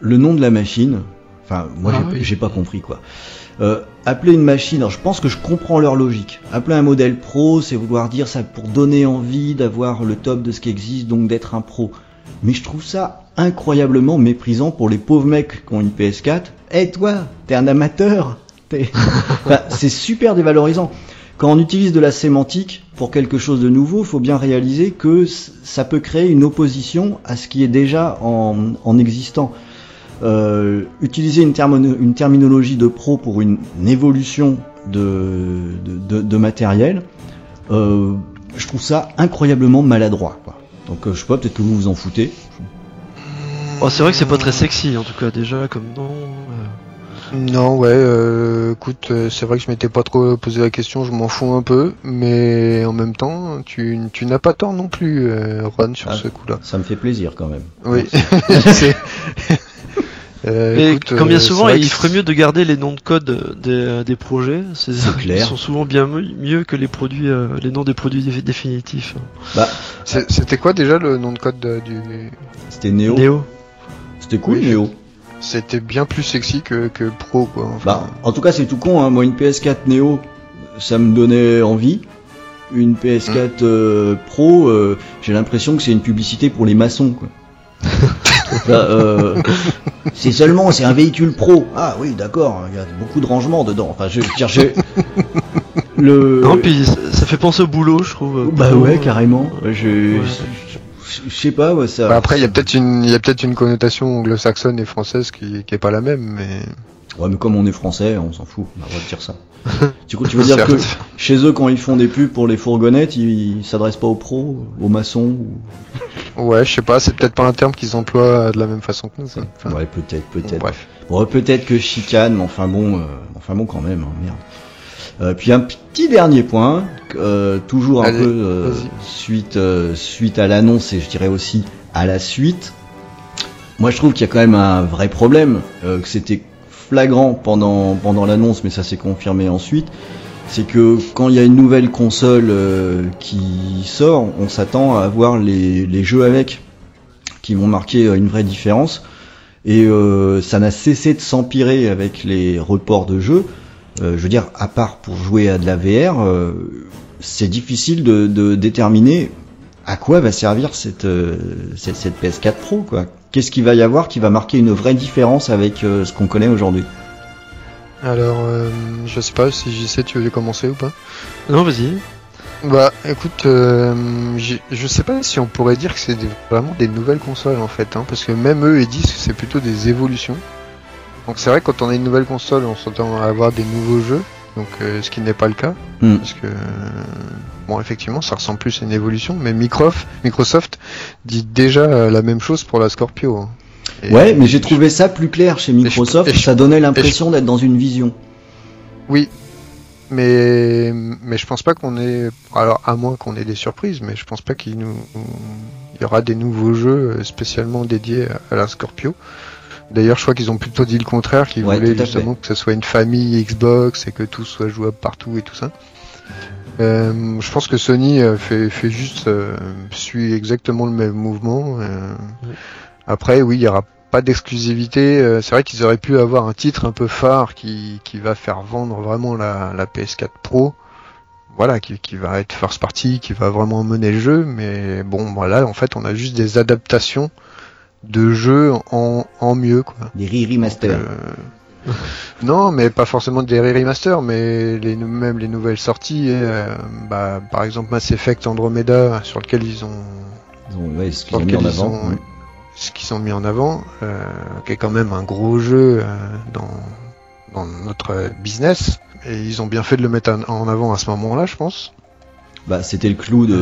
[SPEAKER 3] le nom de la machine, enfin moi
[SPEAKER 4] Ah
[SPEAKER 3] j'ai
[SPEAKER 4] oui.
[SPEAKER 3] j'ai pas compris quoi. Euh, appeler une machine, alors je pense que je comprends leur logique. Appeler un modèle pro, c'est vouloir dire ça pour donner envie d'avoir le top de ce qui existe, donc d'être un pro. Mais je trouve ça incroyablement méprisant pour les pauvres mecs qui ont une PS4. Eh toi, t'es un amateur C'est super dévalorisant. Quand on utilise de la sémantique pour quelque chose de nouveau, faut bien réaliser que ça peut créer une opposition à ce qui est déjà en, en existant. Euh, utiliser une, terminologie de pro pour une, une évolution de, de, de- de matériel, euh, je trouve ça incroyablement maladroit. Quoi. Donc euh, je sais pas, peut-être que vous vous en foutez.
[SPEAKER 4] Oh, c'est vrai que c'est pas très sexy en tout cas déjà comme nom.
[SPEAKER 5] Non, ouais, euh, écoute, euh, c'est vrai que je m'étais pas trop posé la question, je m'en fous un peu, mais en même temps, tu, tu n'as pas tort non plus, euh, Ron, sur
[SPEAKER 3] Ah.
[SPEAKER 5] ce coup-là.
[SPEAKER 3] Ça me fait plaisir quand même.
[SPEAKER 5] Oui. Euh, écoute,
[SPEAKER 4] combien
[SPEAKER 5] euh,
[SPEAKER 4] souvent il ferait mieux de garder les noms de code des, des projets. C'est
[SPEAKER 3] C'est clair.
[SPEAKER 4] Ils sont souvent bien mieux, que les produits, euh, les noms des produits dé- définitifs.
[SPEAKER 3] Bah,
[SPEAKER 5] c'est- C'était quoi déjà le nom de code de- du...
[SPEAKER 3] c'était Néo.
[SPEAKER 4] Néo.
[SPEAKER 3] C'était cool
[SPEAKER 5] Oui,
[SPEAKER 3] Néo.
[SPEAKER 5] C'était bien plus sexy que, que Pro, quoi. Enfin,
[SPEAKER 3] Bah, en tout cas, c'est tout con. Hein. Moi, une PS4 Neo, ça me donnait envie. Une PS4 euh, Pro, euh, j'ai l'impression que c'est une publicité pour les maçons. Quoi. Là, euh, c'est seulement, c'est un véhicule pro. Ah oui, d'accord. Il y a beaucoup de rangements dedans. Enfin, je veux dire, j'ai- le.
[SPEAKER 4] Non, puis ça fait penser au boulot, je trouve.
[SPEAKER 3] bah
[SPEAKER 4] Boulot,
[SPEAKER 3] ouais, carrément. Je,
[SPEAKER 4] Ouais.
[SPEAKER 3] je, je sais pas, ouais, ça.
[SPEAKER 5] bah, après, il y a peut-être une, il y a peut-être une connotation anglo-saxonne et française qui, qui est pas la même, mais.
[SPEAKER 3] Ouais, mais comme on est français, on s'en fout. On a le droit de dire ça. du coup, tu veux dire que chez eux, quand ils font des pubs pour les fourgonnettes, ils s'adressent pas aux pros, aux maçons ou...
[SPEAKER 5] Ouais, je sais pas, c'est peut-être pas un terme qu'ils emploient de la même façon que nous. Enfin,
[SPEAKER 3] Ouais, peut-être, peut-être.
[SPEAKER 5] Bref.
[SPEAKER 3] Bon, peut-être que chicane, mais enfin bon, euh, enfin bon quand même, hein, merde. Euh, puis un petit dernier point, euh, toujours un
[SPEAKER 5] Allez,
[SPEAKER 3] peu euh, suite euh, suite à l'annonce et je dirais aussi à la suite. Moi, je trouve qu'il y a quand même un vrai problème, euh, que c'était flagrant pendant, pendant l'annonce, mais ça s'est confirmé ensuite. C'est que quand il y a une nouvelle console euh, qui sort, on s'attend à avoir les, les jeux avec, qui vont marquer euh, une vraie différence. Et euh, ça n'a cessé de s'empirer avec les reports de jeux. Je veux dire, à part pour jouer à de la VR, c'est difficile de, déterminer à quoi va servir cette, cette, cette PS4 Pro. quoi. Qu'est-ce qu'il va y avoir qui va marquer une vraie différence avec euh, ce qu'on connaît aujourd'hui?
[SPEAKER 5] Alors, euh, je sais pas si j'y sais, tu veux commencer ou pas
[SPEAKER 4] Non, vas-y.
[SPEAKER 5] Bah, écoute, euh, je sais pas si on pourrait dire que c'est des- vraiment des nouvelles consoles en fait, hein, parce que même eux ils disent que c'est plutôt des évolutions. Donc c'est vrai que quand on a une nouvelle console, on s'entend à avoir des nouveaux jeux, donc euh, ce qui n'est pas le cas,
[SPEAKER 3] Hmm.
[SPEAKER 5] parce que euh, bon effectivement ça ressemble plus à une évolution, mais Microsoft, Microsoft dit déjà euh, la même chose pour la Scorpio. hein. Et-
[SPEAKER 3] Ouais, mais j'ai trouvé ça plus clair chez Microsoft.
[SPEAKER 5] je-
[SPEAKER 3] ça donnait l'impression d'être dans une vision.
[SPEAKER 5] Oui, mais mais je pense pas qu'on ait alors à moins qu'on ait des surprises, mais je pense pas qu'il nous il y aura des nouveaux jeux euh, spécialement dédiés à la Scorpio. D'ailleurs, je crois qu'ils ont plutôt dit le contraire, qu'ils
[SPEAKER 3] Ouais,
[SPEAKER 5] voulaient justement que ce soit une famille Xbox et que tout soit jouable partout et tout ça. Euh, je pense que Sony euh, fait, fait juste euh, suit exactement le même mouvement. euh. Après, oui, il y aura pas d'exclusivité. C'est vrai qu'ils auraient pu avoir un titre un peu phare qui, qui va faire vendre vraiment la, la PS4 Pro. Voilà, qui, qui va être first party, qui va vraiment mener le jeu. Mais bon, voilà, en fait, on a juste des adaptations de jeux en, en mieux, quoi.
[SPEAKER 3] Des re-remaster.
[SPEAKER 5] Non, mais pas forcément des remaster, mais les, même les nouvelles sorties. euh, bah, par exemple, Mass Effect Andromeda, sur lequel ils ont,
[SPEAKER 3] Ils ont- ouais, ce qu'ils ont mis en avant.
[SPEAKER 5] ont- ce qu'ils ont mis en avant, euh, qui est quand même un gros jeu euh, dans, dans notre business. Et ils ont bien fait de le mettre en avant à ce moment-là, je pense.
[SPEAKER 3] Bah, c'était le clou de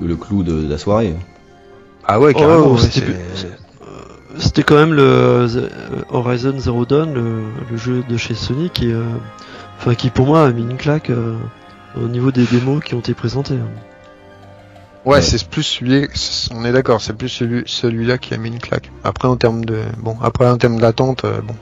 [SPEAKER 3] le, le clou de, la soirée.
[SPEAKER 5] Ah ouais,
[SPEAKER 4] carrément,
[SPEAKER 5] carrément.
[SPEAKER 4] ouais, c'était- quand même le euh, Horizon Zero Dawn, le, le jeu de chez Sony qui, euh, enfin, qui pour moi a mis une claque euh, au niveau des démos qui ont été présentées. hein.
[SPEAKER 5] Ouais,
[SPEAKER 3] Ouais.
[SPEAKER 5] c'est plus celui, on est d'accord, c'est plus celui, celui-là qui a mis une claque. Après, en termes de, bon, après, en termes d'attente, euh, bon.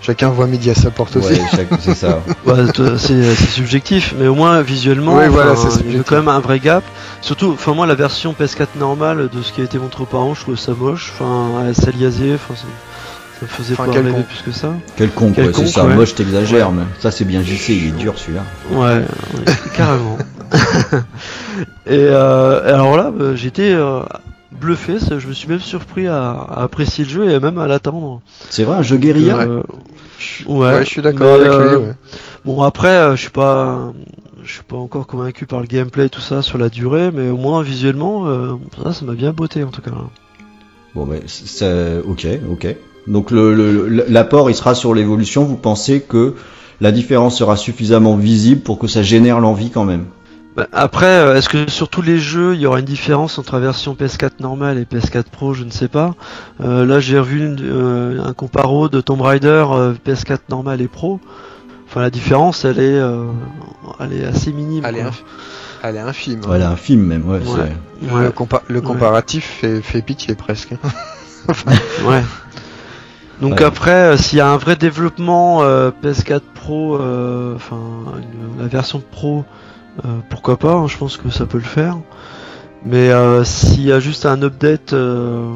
[SPEAKER 5] Chacun voit midi à sa porte aussi.
[SPEAKER 3] Ouais, chaque- c'est ça.
[SPEAKER 4] Ouais, t- c'est subjectif, mais au moins visuellement,
[SPEAKER 5] voilà, c'est
[SPEAKER 4] il y a quand même un vrai gap. Surtout, enfin moi la version PS4 normale de ce qui a été montré auparavant, je trouvais ça moche. Enfin, elle s'aliasait, enfin ça, ça me faisait
[SPEAKER 5] Enfin,
[SPEAKER 4] pas rêver plus que ça.
[SPEAKER 3] Quelconque, ouais,
[SPEAKER 4] Quelconque,
[SPEAKER 3] c'est ça.
[SPEAKER 4] ouais.
[SPEAKER 3] Moi, je t'exagère, mais ça, c'est bien JC, il est dur celui-là.
[SPEAKER 4] Ouais, ouais, carrément. Et euh, alors là, bah, j'étais euh, bluffé, ça, je me suis même surpris à, à apprécier le jeu et même à l'attendre.
[SPEAKER 3] C'est vrai, un jeu guérilla
[SPEAKER 4] Euh, ouais,
[SPEAKER 5] Ouais, je suis d'accord avec
[SPEAKER 4] euh,
[SPEAKER 5] lui. Ouais.
[SPEAKER 4] Bon après, euh, je suis pas, je suis pas encore convaincu par le gameplay et tout ça sur la durée, mais au moins visuellement, euh, ça, ça m'a bien botté en tout cas.
[SPEAKER 3] Bon, mais c'est ok, ok. Donc le- le- le- l'apport, il sera sur l'évolution. Vous pensez que la différence sera suffisamment visible pour que ça génère l'envie quand même?
[SPEAKER 4] Après, euh, est-ce que sur tous les jeux, il y aura une différence entre la version PS4 normale et PS4 Pro? Je ne sais pas. Euh, là, j'ai revu une- euh, un comparo de Tomb Raider euh, PS4 normale et Pro. Enfin, la différence, elle est, euh, elle est assez minime.
[SPEAKER 5] Elle est
[SPEAKER 4] quoi.
[SPEAKER 5] inf- Elle est infime. hein.
[SPEAKER 3] Même, ouais.
[SPEAKER 4] Ouais.
[SPEAKER 3] c'est-
[SPEAKER 5] Le,
[SPEAKER 4] Ouais,
[SPEAKER 5] compa- le comparatif fait, fait pitié presque.
[SPEAKER 4] ouais. Donc
[SPEAKER 3] Ouais.
[SPEAKER 4] après, euh, s'il y a un vrai développement euh, PS4 Pro, enfin la version Pro, euh, pourquoi pas hein, Je pense que ça peut le faire. Mais euh, s'il y a juste un update, euh,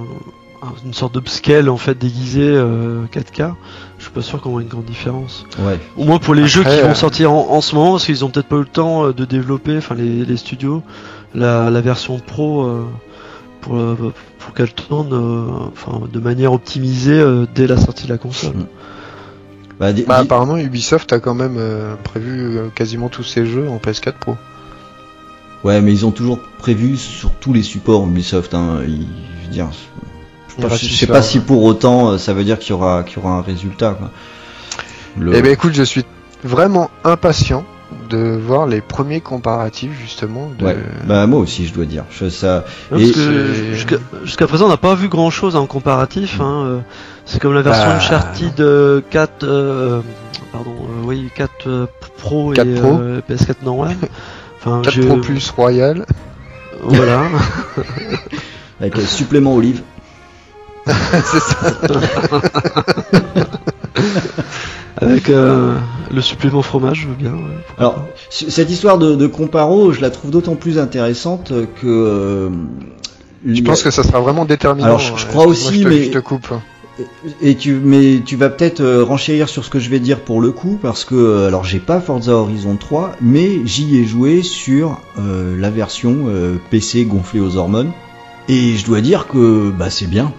[SPEAKER 4] une sorte d'upscale en fait déguisé euh, 4K, je suis pas sûr qu'on voit une grande différence.
[SPEAKER 3] Ouais.
[SPEAKER 4] Au moins pour les jeux qui
[SPEAKER 5] euh,
[SPEAKER 4] vont sortir en, en ce moment, parce qu'ils ont peut-être pas eu le temps euh, de développer, enfin les, les studios, la, la version pro euh, pour, euh, pour qu'elle tourne euh, enfin, de manière optimisée euh, dès la sortie de la console.
[SPEAKER 3] Bah,
[SPEAKER 5] Bah, apparemment, Ubisoft a quand même euh, prévu euh, quasiment tous ses jeux en PS4 Pro.
[SPEAKER 3] ouais, mais ils ont toujours prévu sur tous les supports Ubisoft. Hein. Ils- je veux dire, je, sais pas si pour autant euh, ça veut dire qu'il y aura, qu'il y aura un résultat. Quoi. Le-
[SPEAKER 5] Eh ben écoute, je suis vraiment impatient de voir les premiers comparatifs justement de...
[SPEAKER 3] ouais. Bah moi aussi, je dois dire. Je, ça.
[SPEAKER 4] Non,
[SPEAKER 3] Et-
[SPEAKER 4] parce que
[SPEAKER 5] c'est-
[SPEAKER 4] jusqu'à jusqu'à présent, on n'a pas vu grand chose en comparatif. Hein, euh, c'est comme la version
[SPEAKER 5] Bah.
[SPEAKER 4] Uncharted euh, 4, euh, pardon, euh, oui, 4 euh, Pro
[SPEAKER 5] 4
[SPEAKER 4] et
[SPEAKER 5] Pro.
[SPEAKER 4] euh, PS4 normal. Enfin,
[SPEAKER 5] 4
[SPEAKER 4] je-
[SPEAKER 5] Pro Plus Royal.
[SPEAKER 4] Voilà.
[SPEAKER 3] Avec un supplément olive.
[SPEAKER 5] c'est ça.
[SPEAKER 4] Avec euh, le supplément fromage, je veux bien. ouais.
[SPEAKER 3] Alors, cette histoire de, de comparo, je la trouve d'autant plus intéressante que. euh,
[SPEAKER 5] Je pense que ça sera vraiment déterminant.
[SPEAKER 3] Alors, je- je
[SPEAKER 5] euh,
[SPEAKER 3] crois aussi,
[SPEAKER 5] je te-
[SPEAKER 3] mais-
[SPEAKER 5] Je te coupe.
[SPEAKER 3] Et tu, mais tu vas peut-être euh, renchérir sur ce que je vais dire pour le coup, parce que, alors j'ai pas Forza Horizon 3, mais j'y ai joué sur euh, la version euh, PC gonflée aux hormones, et je dois dire que bah c'est bien.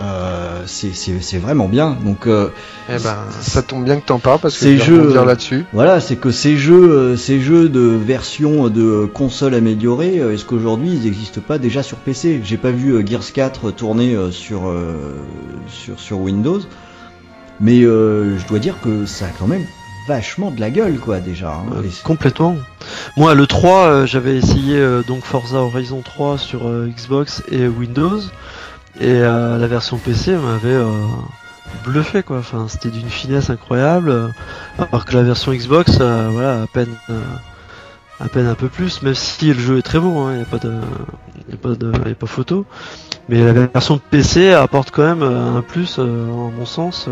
[SPEAKER 3] Euh, c'est- vraiment bien. Donc euh,
[SPEAKER 5] Eh ben, ça tombe bien que t'en parles parce que
[SPEAKER 3] Ces jeux, euh,
[SPEAKER 5] là-dessus.
[SPEAKER 3] voilà, c'est que ces jeux, euh, ces jeux de version de console améliorée, euh, est-ce qu'aujourd'hui ils n'existent pas déjà sur PC J'ai pas vu Gears 4 tourner sur, sur sur Windows, mais euh, je dois dire que ça a quand même vachement de la gueule, quoi, déjà. hein.
[SPEAKER 4] Euh, complètement. Moi, le 3, euh, j'avais essayé euh, donc Forza Horizon 3 sur Xbox et Windows, et euh, la version PC m'avait euh, bluffé quoi. Enfin, c'était d'une finesse incroyable, alors que la version Xbox, euh, voilà, à peine, à peine un peu plus. Même si le jeu est très beau, il n'y a pas de, y a pas de, y a pas photo. Mais la version PC apporte quand même un plus, en mon sens,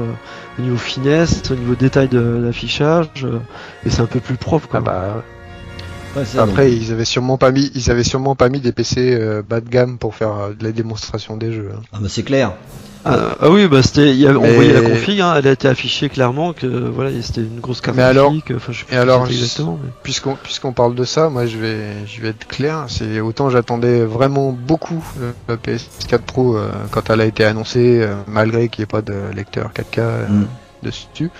[SPEAKER 4] au niveau finesse, au niveau détail de l'affichage, et c'est un peu plus propre. Quoi.
[SPEAKER 5] Ah bah,
[SPEAKER 3] ouais, ça,
[SPEAKER 5] après,
[SPEAKER 3] donc-
[SPEAKER 5] ils avaient sûrement pas mis, ils avaient sûrement pas mis des PC euh, bas de gamme pour faire euh, de la démonstration des jeux. hein.
[SPEAKER 3] ah, bah, c'est clair.
[SPEAKER 4] Ah, ah oui, bah c'était, il y avait- on
[SPEAKER 5] Mais-
[SPEAKER 4] voyait la config, hein, elle a été affichée clairement que voilà, c'était une grosse carte
[SPEAKER 5] Mais alors-
[SPEAKER 4] graphique, enfin je sais plus
[SPEAKER 5] et
[SPEAKER 4] ce que
[SPEAKER 5] alors,
[SPEAKER 4] exactement. mais-
[SPEAKER 5] Puisqu'on puisqu'on parle de ça, moi je vais je vais être clair. C'est autant j'attendais vraiment beaucoup euh, la PS4 Pro euh, quand elle a été annoncée, euh, malgré qu'il n'y ait pas de lecteur 4K euh,
[SPEAKER 3] Mm.
[SPEAKER 5] dessus.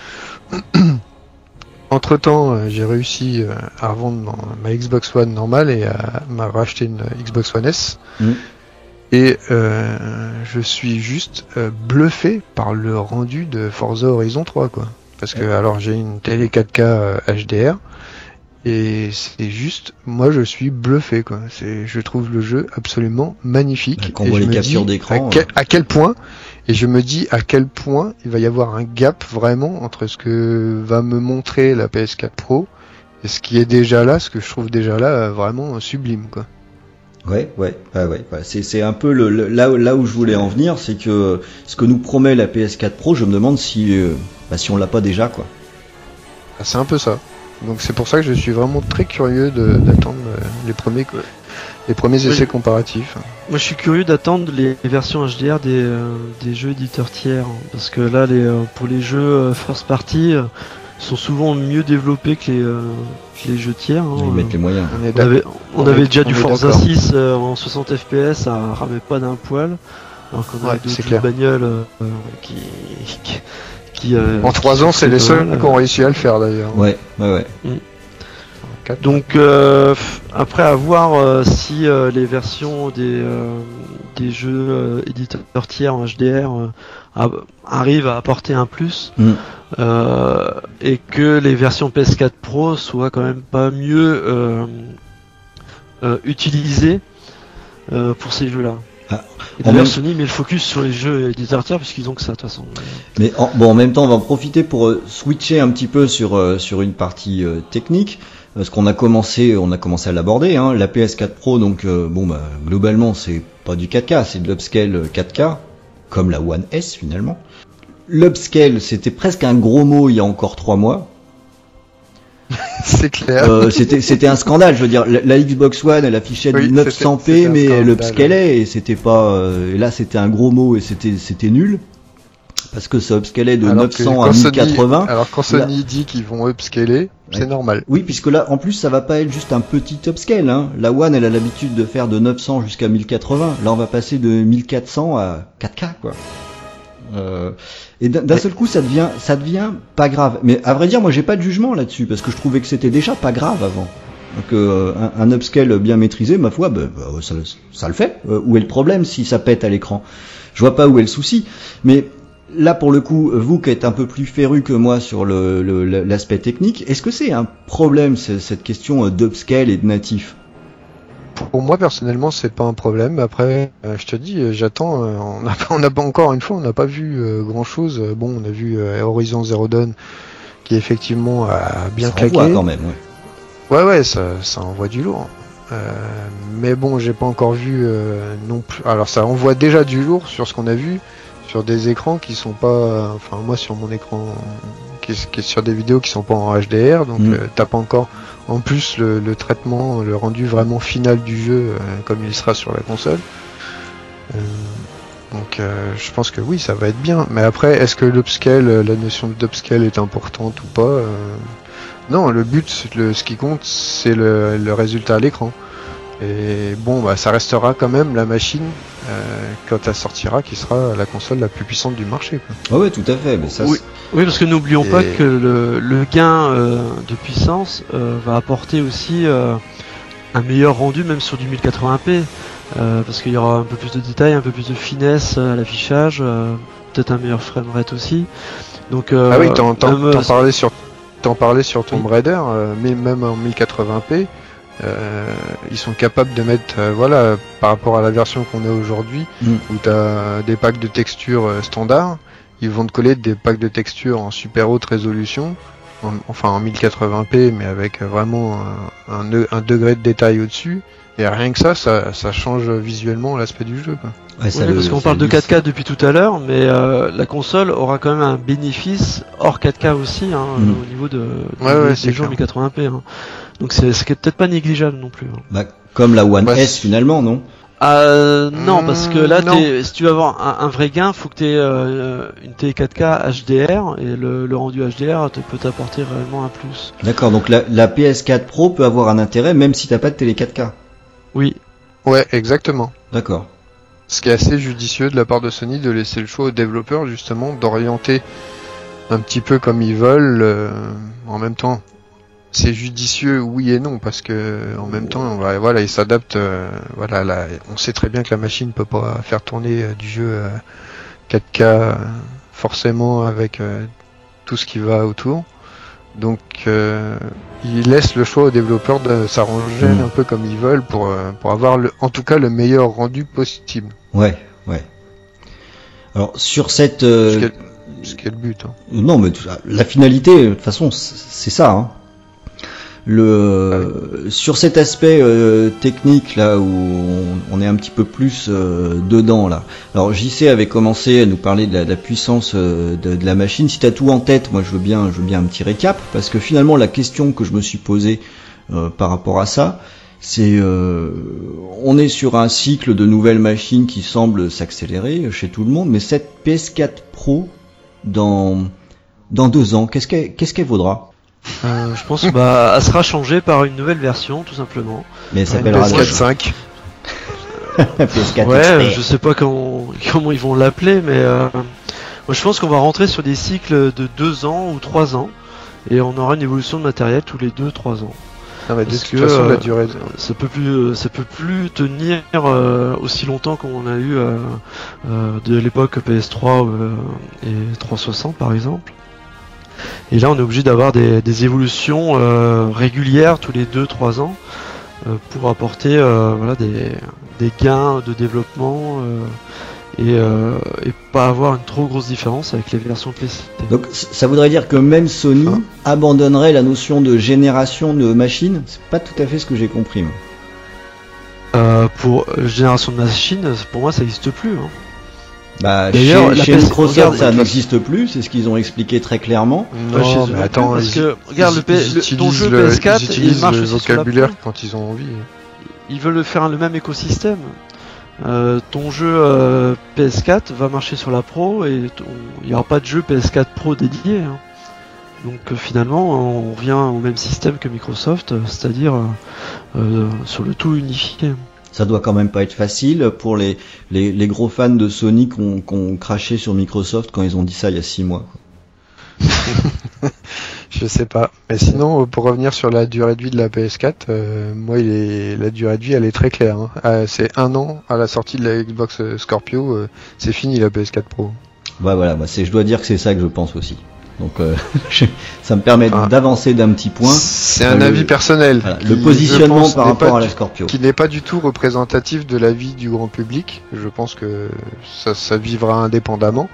[SPEAKER 5] Entre temps, j'ai réussi euh, à revendre ma Xbox One normale et à m'a racheté une Xbox One S.
[SPEAKER 3] Mm.
[SPEAKER 5] Et euh, je suis juste euh, bluffé par le rendu de Forza Horizon 3 quoi. Parce que alors j'ai une télé 4K euh, HDR et c'est juste moi je suis bluffé quoi. C'est je trouve le jeu absolument magnifique.
[SPEAKER 3] Quand on voit les captures d'écran,
[SPEAKER 5] À, quel- à quel point et je me dis à quel point il va y avoir un gap vraiment entre ce que va me montrer la PS4 Pro et ce qui est déjà là, ce que je trouve déjà là euh, vraiment sublime quoi.
[SPEAKER 3] Ouais, ouais, ouais, ouais. ouais. C'est, c'est un peu le, le- là, où- là où je voulais en venir, c'est que ce que nous promet la PS4 Pro, je me demande si, euh, bah, si on l'a pas déjà, quoi.
[SPEAKER 5] Ah, C'est un peu ça. Donc c'est pour ça que je suis vraiment très curieux d'attendre euh, les premiers les premiers essais comparatifs.
[SPEAKER 4] Moi je suis curieux d'attendre les versions HDR des, euh, des jeux éditeurs tiers, hein, parce que là les, euh, pour les jeux euh, first party, euh, sont souvent mieux développés que les, euh, que les jeux tiers. hein.
[SPEAKER 3] Ils mettent les moyens.
[SPEAKER 5] On
[SPEAKER 4] avait, on
[SPEAKER 5] On
[SPEAKER 4] avait
[SPEAKER 5] est-
[SPEAKER 4] déjà
[SPEAKER 5] on
[SPEAKER 4] du Forza
[SPEAKER 5] d'accord.
[SPEAKER 4] 6 euh, en 60 FPS, ça ramait pas d'un poil. Alors qu'on
[SPEAKER 5] Ouais,
[SPEAKER 4] a d'autres
[SPEAKER 5] c'est
[SPEAKER 4] jeux de
[SPEAKER 5] clair.
[SPEAKER 4] bagnole euh, euh, qui, qui, qui, euh,
[SPEAKER 5] En trois ans, c'est les seuls qui ont réussi à le faire d'ailleurs.
[SPEAKER 3] Ouais, ouais, ouais.
[SPEAKER 4] Donc euh, après à voir euh, si euh, les versions des, des jeux éditeurs tiers en HDR arrivent à apporter un plus
[SPEAKER 3] Mm.
[SPEAKER 4] et que les versions PS4 Pro soient quand même pas mieux utilisées pour ces jeux-là.
[SPEAKER 3] Ah,
[SPEAKER 4] Et D'ailleurs
[SPEAKER 3] même-
[SPEAKER 4] Sony met le focus sur les jeux éditeurs tiers puisqu'ils ont que ça de toute façon.
[SPEAKER 3] Mais en, bon, en même temps, on va en profiter pour euh, switcher un petit peu sur euh, sur une partie euh, technique, parce qu'on a commencé, on a commencé à l'aborder. Hein, la PS4 Pro, donc euh, bon, bah, globalement, c'est pas du 4K, c'est de l'upscale euh, 4K, comme la One S finalement. L'upscale, c'était presque un gros mot il y a encore trois mois.
[SPEAKER 5] c'est clair.
[SPEAKER 3] Euh, c'était c'était un scandale. Je veux dire, la, la Xbox One, elle affichait
[SPEAKER 5] Oui,
[SPEAKER 3] du 900p,
[SPEAKER 5] c'était- c'était un
[SPEAKER 3] mais elle upscalait et c'était pas. euh, et là, c'était un gros mot et c'était c'était nul parce que ça upscalait de
[SPEAKER 5] Alors que
[SPEAKER 3] 900 à
[SPEAKER 5] quand Sony-
[SPEAKER 3] 1080.
[SPEAKER 5] alors quand Sony dit qu'ils vont upscaler, c'est normal.
[SPEAKER 3] Oui, puisque là, en plus, ça va pas être juste un petit upscale. Hein. La One, elle a l'habitude de faire de 900 jusqu'à 1080. Là, on va passer de 1400 à 4K, quoi. Euh, et d'un seul coup, ça devient, ça devient pas grave. Mais à vrai dire, moi, j'ai pas de jugement là-dessus parce que je trouvais que c'était déjà pas grave avant. Donc, euh, un, un upscale bien maîtrisé, ma foi, bah, bah, ça, ça le fait. Euh, où est le problème si ça pète à l'écran? Je vois pas où est le souci. Mais Là, pour le coup, vous qui êtes un peu plus féru que moi sur le- le- l'aspect technique, est-ce que c'est un problème ce- cette question euh, d'upscale et de natif?
[SPEAKER 5] Pour moi personnellement, c'est pas un problème. Après, euh, je te dis, euh, j'attends. on n'a pas, on n'a pas encore une fois, on n'a pas vu grand chose. Bon, on a vu Horizon Zero Dawn qui effectivement a bien
[SPEAKER 3] Ça
[SPEAKER 5] claqué.
[SPEAKER 3] quand même, ouais.
[SPEAKER 5] Ouais, ouais, ça, ça envoie du lourd. Euh, mais bon, j'ai pas encore vu euh, non plus. Alors ça envoie déjà du lourd sur ce qu'on a vu sur des écrans qui sont pas. Enfin moi sur mon écran qui est, qui est sur des vidéos qui sont pas en HDR, donc
[SPEAKER 3] Mm.
[SPEAKER 5] euh, t'as pas encore en plus le, le traitement, le rendu vraiment final du jeu euh, comme il sera sur la console. Euh, donc euh, je pense que oui, ça va être bien. Mais après, est-ce que l'upscale, la notion d'upscale est importante ou pas euh, Non, le but, le, ce qui compte, c'est le, le résultat à l'écran. Et bon, bah, ça restera quand même la machine euh, quand elle sortira, qui sera la console la plus puissante du marché. Quoi.
[SPEAKER 3] Ouais, ouais, tout à fait. Mais ça,
[SPEAKER 4] Oui. Oui, parce que n'oublions pas que le, le gain euh, de puissance euh, va apporter aussi euh, un meilleur rendu même sur du 1080p. euh, parce qu'il y aura un peu plus de détails, un peu plus de finesse à l'affichage, euh, peut-être un meilleur framerate aussi. Donc, euh,
[SPEAKER 5] ah oui, t'en, t'en-
[SPEAKER 4] même,
[SPEAKER 5] t'en parlais sur, t'en parlais sur Tomb
[SPEAKER 4] Oui.
[SPEAKER 5] Raider, euh, mais même en 1080p, euh, ils sont capables de mettre, euh, voilà, par rapport à la version qu'on a aujourd'hui,
[SPEAKER 3] Mm.
[SPEAKER 5] où t'as des packs de textures euh, standards, ils vont te coller des packs de textures en super haute résolution, en- enfin en 1080p, mais avec vraiment un, un de- un degré de détail au-dessus. Et rien que ça, ça, ça change visuellement l'aspect du jeu. Quoi.
[SPEAKER 3] ouais, ça
[SPEAKER 4] Oui,
[SPEAKER 3] le-
[SPEAKER 4] parce qu'on parle de
[SPEAKER 3] le-
[SPEAKER 4] 4K depuis tout à l'heure, mais euh, la console aura quand même un bénéfice hors 4K aussi hein,
[SPEAKER 3] Mm.
[SPEAKER 4] au niveau de,
[SPEAKER 5] Ouais,
[SPEAKER 4] de-
[SPEAKER 5] ouais,
[SPEAKER 4] des
[SPEAKER 5] c'est
[SPEAKER 4] jeux en
[SPEAKER 5] clair.
[SPEAKER 4] 1080p. hein. Donc c'est c'est peut-être pas négligeable non plus. hein.
[SPEAKER 3] Bah, comme la One S finalement, non?
[SPEAKER 4] Euh, non, parce que là,
[SPEAKER 5] Mm,
[SPEAKER 4] t'es- si tu veux avoir un, un vrai gain, faut que tu aies une télé 4K HDR et le, le rendu HDR te, peut t'apporter réellement un plus.
[SPEAKER 3] D'accord, donc la, la PS4 Pro peut avoir un intérêt même si t'as pas de télé 4K.
[SPEAKER 4] Oui,
[SPEAKER 5] Ouais, exactement.
[SPEAKER 3] D'accord.
[SPEAKER 5] Ce qui est assez judicieux de la part de Sony de laisser le choix aux développeurs justement d'orienter un petit peu comme ils veulent. euh, en même temps, c'est judicieux oui et non parce que en même temps, voilà, ils s'adaptent. euh, voilà, là, on sait très bien que la machine peut pas faire tourner euh, du jeu euh, 4K euh, forcément avec tout ce qui va autour. Donc, ils laissent le choix aux développeurs de s'arranger
[SPEAKER 3] Mm.
[SPEAKER 5] un peu comme ils veulent pour pour avoir le, en tout cas le meilleur rendu possible.
[SPEAKER 3] Ouais, ouais. Alors sur cette...
[SPEAKER 5] Ce qui est- Ce qui est le but. hein.
[SPEAKER 3] Non, mais tout- la finalité, de toute façon, c'est c'est ça. Hein. Le sur cet aspect euh, technique là où on, est un petit peu plus euh, dedans là. Alors JC avait commencé à nous parler de la, puissance euh, de, la machine. Si t'as tout en tête, moi je veux bien, je veux bien un petit récap parce que finalement la question que je me suis posée par rapport à ça, c'est euh, on est sur un cycle de nouvelles machines qui semble s'accélérer chez tout le monde, mais cette PS4 Pro dans dans deux ans, qu'est-ce qu'elle qu'est-ce qu'elle vaudra?
[SPEAKER 4] Euh, je pense bah, elle sera changée par une nouvelle version, tout simplement.
[SPEAKER 3] Mais
[SPEAKER 5] Une
[SPEAKER 3] s'appellera
[SPEAKER 5] PS4 5.
[SPEAKER 3] PS4
[SPEAKER 4] ouais,
[SPEAKER 3] XP.
[SPEAKER 4] euh, je sais pas comment, comment ils vont l'appeler, mais euh, moi je pense qu'on va rentrer sur des cycles de deux ans ou trois ans, et on aura une évolution de matériel tous les deux trois ans.
[SPEAKER 5] Non, mais de
[SPEAKER 4] Parce
[SPEAKER 5] toute
[SPEAKER 4] que,
[SPEAKER 5] façon,
[SPEAKER 4] euh,
[SPEAKER 5] la durée.
[SPEAKER 4] ça peut plus ça peut plus tenir euh, aussi longtemps qu'on en a eu euh, euh, de l'époque PS3 euh, et 360 par exemple. Et là on est obligé d'avoir des, des évolutions euh, régulières tous les 2-3 ans euh, pour apporter euh, voilà des, des gains de développement et, et pas avoir une trop grosse différence avec les versions PC.
[SPEAKER 3] Donc ça voudrait dire que même Sony
[SPEAKER 5] Ah.
[SPEAKER 3] abandonnerait la notion de génération de machines? C'est pas tout à fait ce que j'ai compris. moi.
[SPEAKER 4] Euh, pour génération de machines, pour moi ça n'existe plus. hein.
[SPEAKER 3] Bah,
[SPEAKER 4] D'ailleurs,
[SPEAKER 3] chez,
[SPEAKER 4] la
[SPEAKER 3] chez Microsoft, ça n'existe plus. C'est ce qu'ils ont expliqué très clairement.
[SPEAKER 5] Non,
[SPEAKER 4] non
[SPEAKER 5] mais attends,
[SPEAKER 4] parce
[SPEAKER 5] ils,
[SPEAKER 4] que regarde le,
[SPEAKER 5] ils-
[SPEAKER 4] P-
[SPEAKER 5] ils
[SPEAKER 4] le- ton jeu
[SPEAKER 5] le-
[SPEAKER 4] PS4
[SPEAKER 5] ils
[SPEAKER 4] il
[SPEAKER 5] utilisent
[SPEAKER 4] marche
[SPEAKER 5] le
[SPEAKER 4] aussi sur la
[SPEAKER 5] vocabulaire
[SPEAKER 4] Pro.
[SPEAKER 5] quand ils ont envie.
[SPEAKER 4] Ils veulent faire le même écosystème. Euh, ton jeu euh, PS4 va marcher sur la Pro et ton- il n'y aura pas de jeu PS4 Pro dédié. hein. Donc euh, finalement on revient au même système que Microsoft, c'est-à-dire sur le tout unifié.
[SPEAKER 3] Ça doit quand même pas être facile pour les, les, les gros fans de Sony qui ont, craché sur Microsoft quand ils ont dit ça il y a six mois.
[SPEAKER 5] Je sais pas. Mais sinon, euh, pour revenir sur la durée de vie de la PS4, euh, moi, il est... la durée de vie, elle est très claire. hein. Euh, c'est un an à la sortie de la Xbox Scorpio. euh, c'est fini la PS4 Pro.
[SPEAKER 3] Ouais, voilà, bah, c'est, je dois dire que c'est ça que je pense aussi. Donc euh, ça me permet
[SPEAKER 5] Ah.
[SPEAKER 3] d'avancer d'un petit point.
[SPEAKER 5] C'est un
[SPEAKER 3] Euh,
[SPEAKER 5] avis personnel.
[SPEAKER 3] Voilà,
[SPEAKER 5] qui,
[SPEAKER 3] le positionnement
[SPEAKER 5] pense,
[SPEAKER 3] par rapport à la
[SPEAKER 5] du-
[SPEAKER 3] Scorpio.
[SPEAKER 5] qui n'est pas du tout représentatif de la vie du grand public. Je pense que ça, ça vivra indépendamment.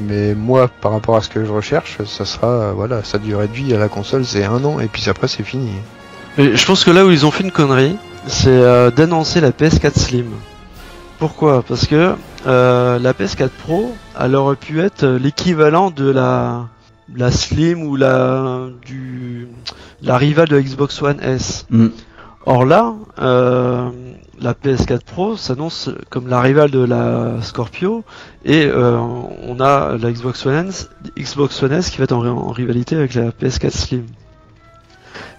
[SPEAKER 5] Mais moi, par rapport à ce que je recherche, ça sera, euh, voilà, sa durée de vie à la console, c'est un an, et puis après, c'est fini.
[SPEAKER 4] Et je pense que là où ils ont fait une connerie, c'est euh, d'annoncer la PS4 Slim. Pourquoi? Parce que euh, la PS4 Pro, elle aurait pu être l'équivalent de la la Slim ou la du la rivale de Xbox One S.
[SPEAKER 3] Mm.
[SPEAKER 4] Or là, euh, la PS4 Pro s'annonce comme la rivale de la Scorpio et euh, on a la Xbox One S, Xbox One S qui va être en, en rivalité avec la PS4 Slim.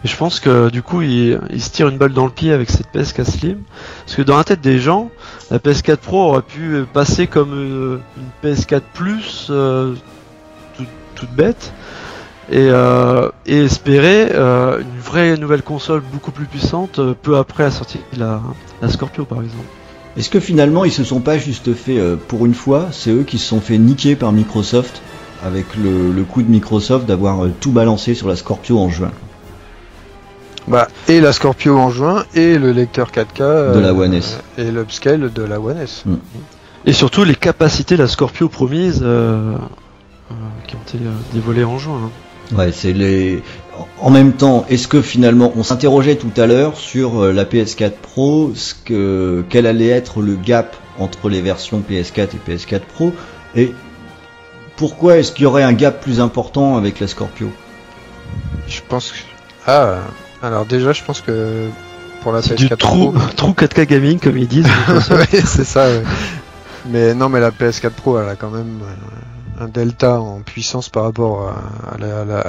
[SPEAKER 4] Et je pense que du coup il, il se tire une balle dans le pied avec cette PS4 Slim parce que dans la tête des gens, la PS4 Pro aurait pu passer comme euh, une PS4 Plus euh, toute, bête et, euh, et espérer euh, une vraie nouvelle console beaucoup plus puissante euh, peu après la sortie de la, la Scorpio par exemple.
[SPEAKER 3] Est-ce que finalement ils se sont pas juste fait euh, pour une fois, c'est eux qui se sont fait niquer par Microsoft avec le, le coup de Microsoft d'avoir euh, tout balancé sur la Scorpio en juin?
[SPEAKER 5] Bah, et la Scorpio en juin, et le lecteur 4K.
[SPEAKER 3] De la One S.
[SPEAKER 5] Et l'upscale de la One S.
[SPEAKER 4] Et surtout les capacités de la Scorpio promise qui ont été euh, dévoilées en juin. hein.
[SPEAKER 3] Ouais, c'est les. En même temps, est-ce que finalement, on s'interrogeait tout à l'heure sur euh, la PS4 Pro, ce que quel allait être le gap entre les versions PS4 et PS4 Pro, et pourquoi est-ce qu'il y aurait un gap plus important avec la Scorpio?
[SPEAKER 5] Je pense que. Ah, alors déjà, je pense que pour la
[SPEAKER 4] C'est
[SPEAKER 5] PS4
[SPEAKER 4] du trou,
[SPEAKER 5] Pro.
[SPEAKER 4] trou 4K gaming comme ils disent.
[SPEAKER 5] Ouais, c'est ça. ouais. Mais non, mais la PS4 Pro, elle a quand même euh, un delta en puissance par rapport à,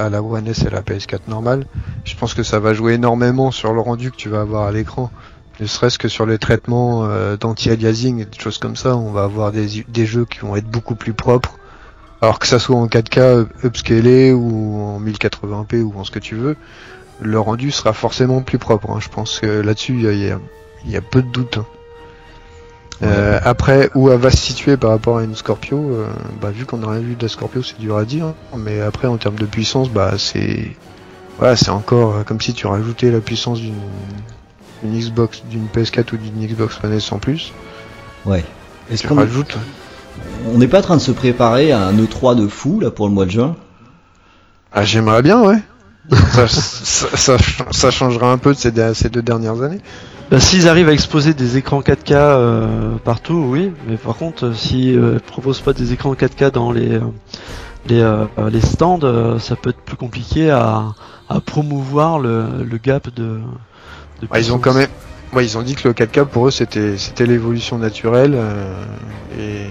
[SPEAKER 5] la, One S et la PS4 normale. Je pense que ça va jouer énormément sur le rendu que tu vas avoir à l'écran. Ne serait-ce que sur les traitements euh, d'anti-aliasing et des choses comme ça, on va avoir des, jeux qui vont être beaucoup plus propres. Alors que ça soit en 4K upscalé ou en 1080p ou en ce que tu veux, le rendu sera forcément plus propre. hein. Je pense que là-dessus, il y a peu de doute. hein. Euh, après, où elle va se situer par rapport à une Scorpio, euh, bah, vu qu'on n'a rien vu de la Scorpio, c'est dur à dire. hein. Mais après, en termes de puissance, bah, c'est, voilà, c'est encore euh, comme si tu rajoutais la puissance d'une, Xbox, d'une PS4 ou d'une Xbox One S en plus.
[SPEAKER 3] Ouais. Est-ce qu'on
[SPEAKER 5] rajoutes.
[SPEAKER 3] on n'est pas en train de se préparer à un E3 de fou là pour le mois de juin?
[SPEAKER 5] Ah, j'aimerais bien, ouais. ça, ça, ça, ça changera un peu de ces, de- ces deux dernières années.
[SPEAKER 4] Bah, S'ils arrivent à exposer des écrans 4K euh, partout, oui. Mais par contre, euh, s'ils euh, proposent pas des écrans 4K dans les euh, les, euh, les stands, ça peut être plus compliqué à, à promouvoir le, le gap de. de
[SPEAKER 5] Ouais, ils ont quand même, ouais, ils ont dit que le 4K pour eux c'était c'était l'évolution naturelle et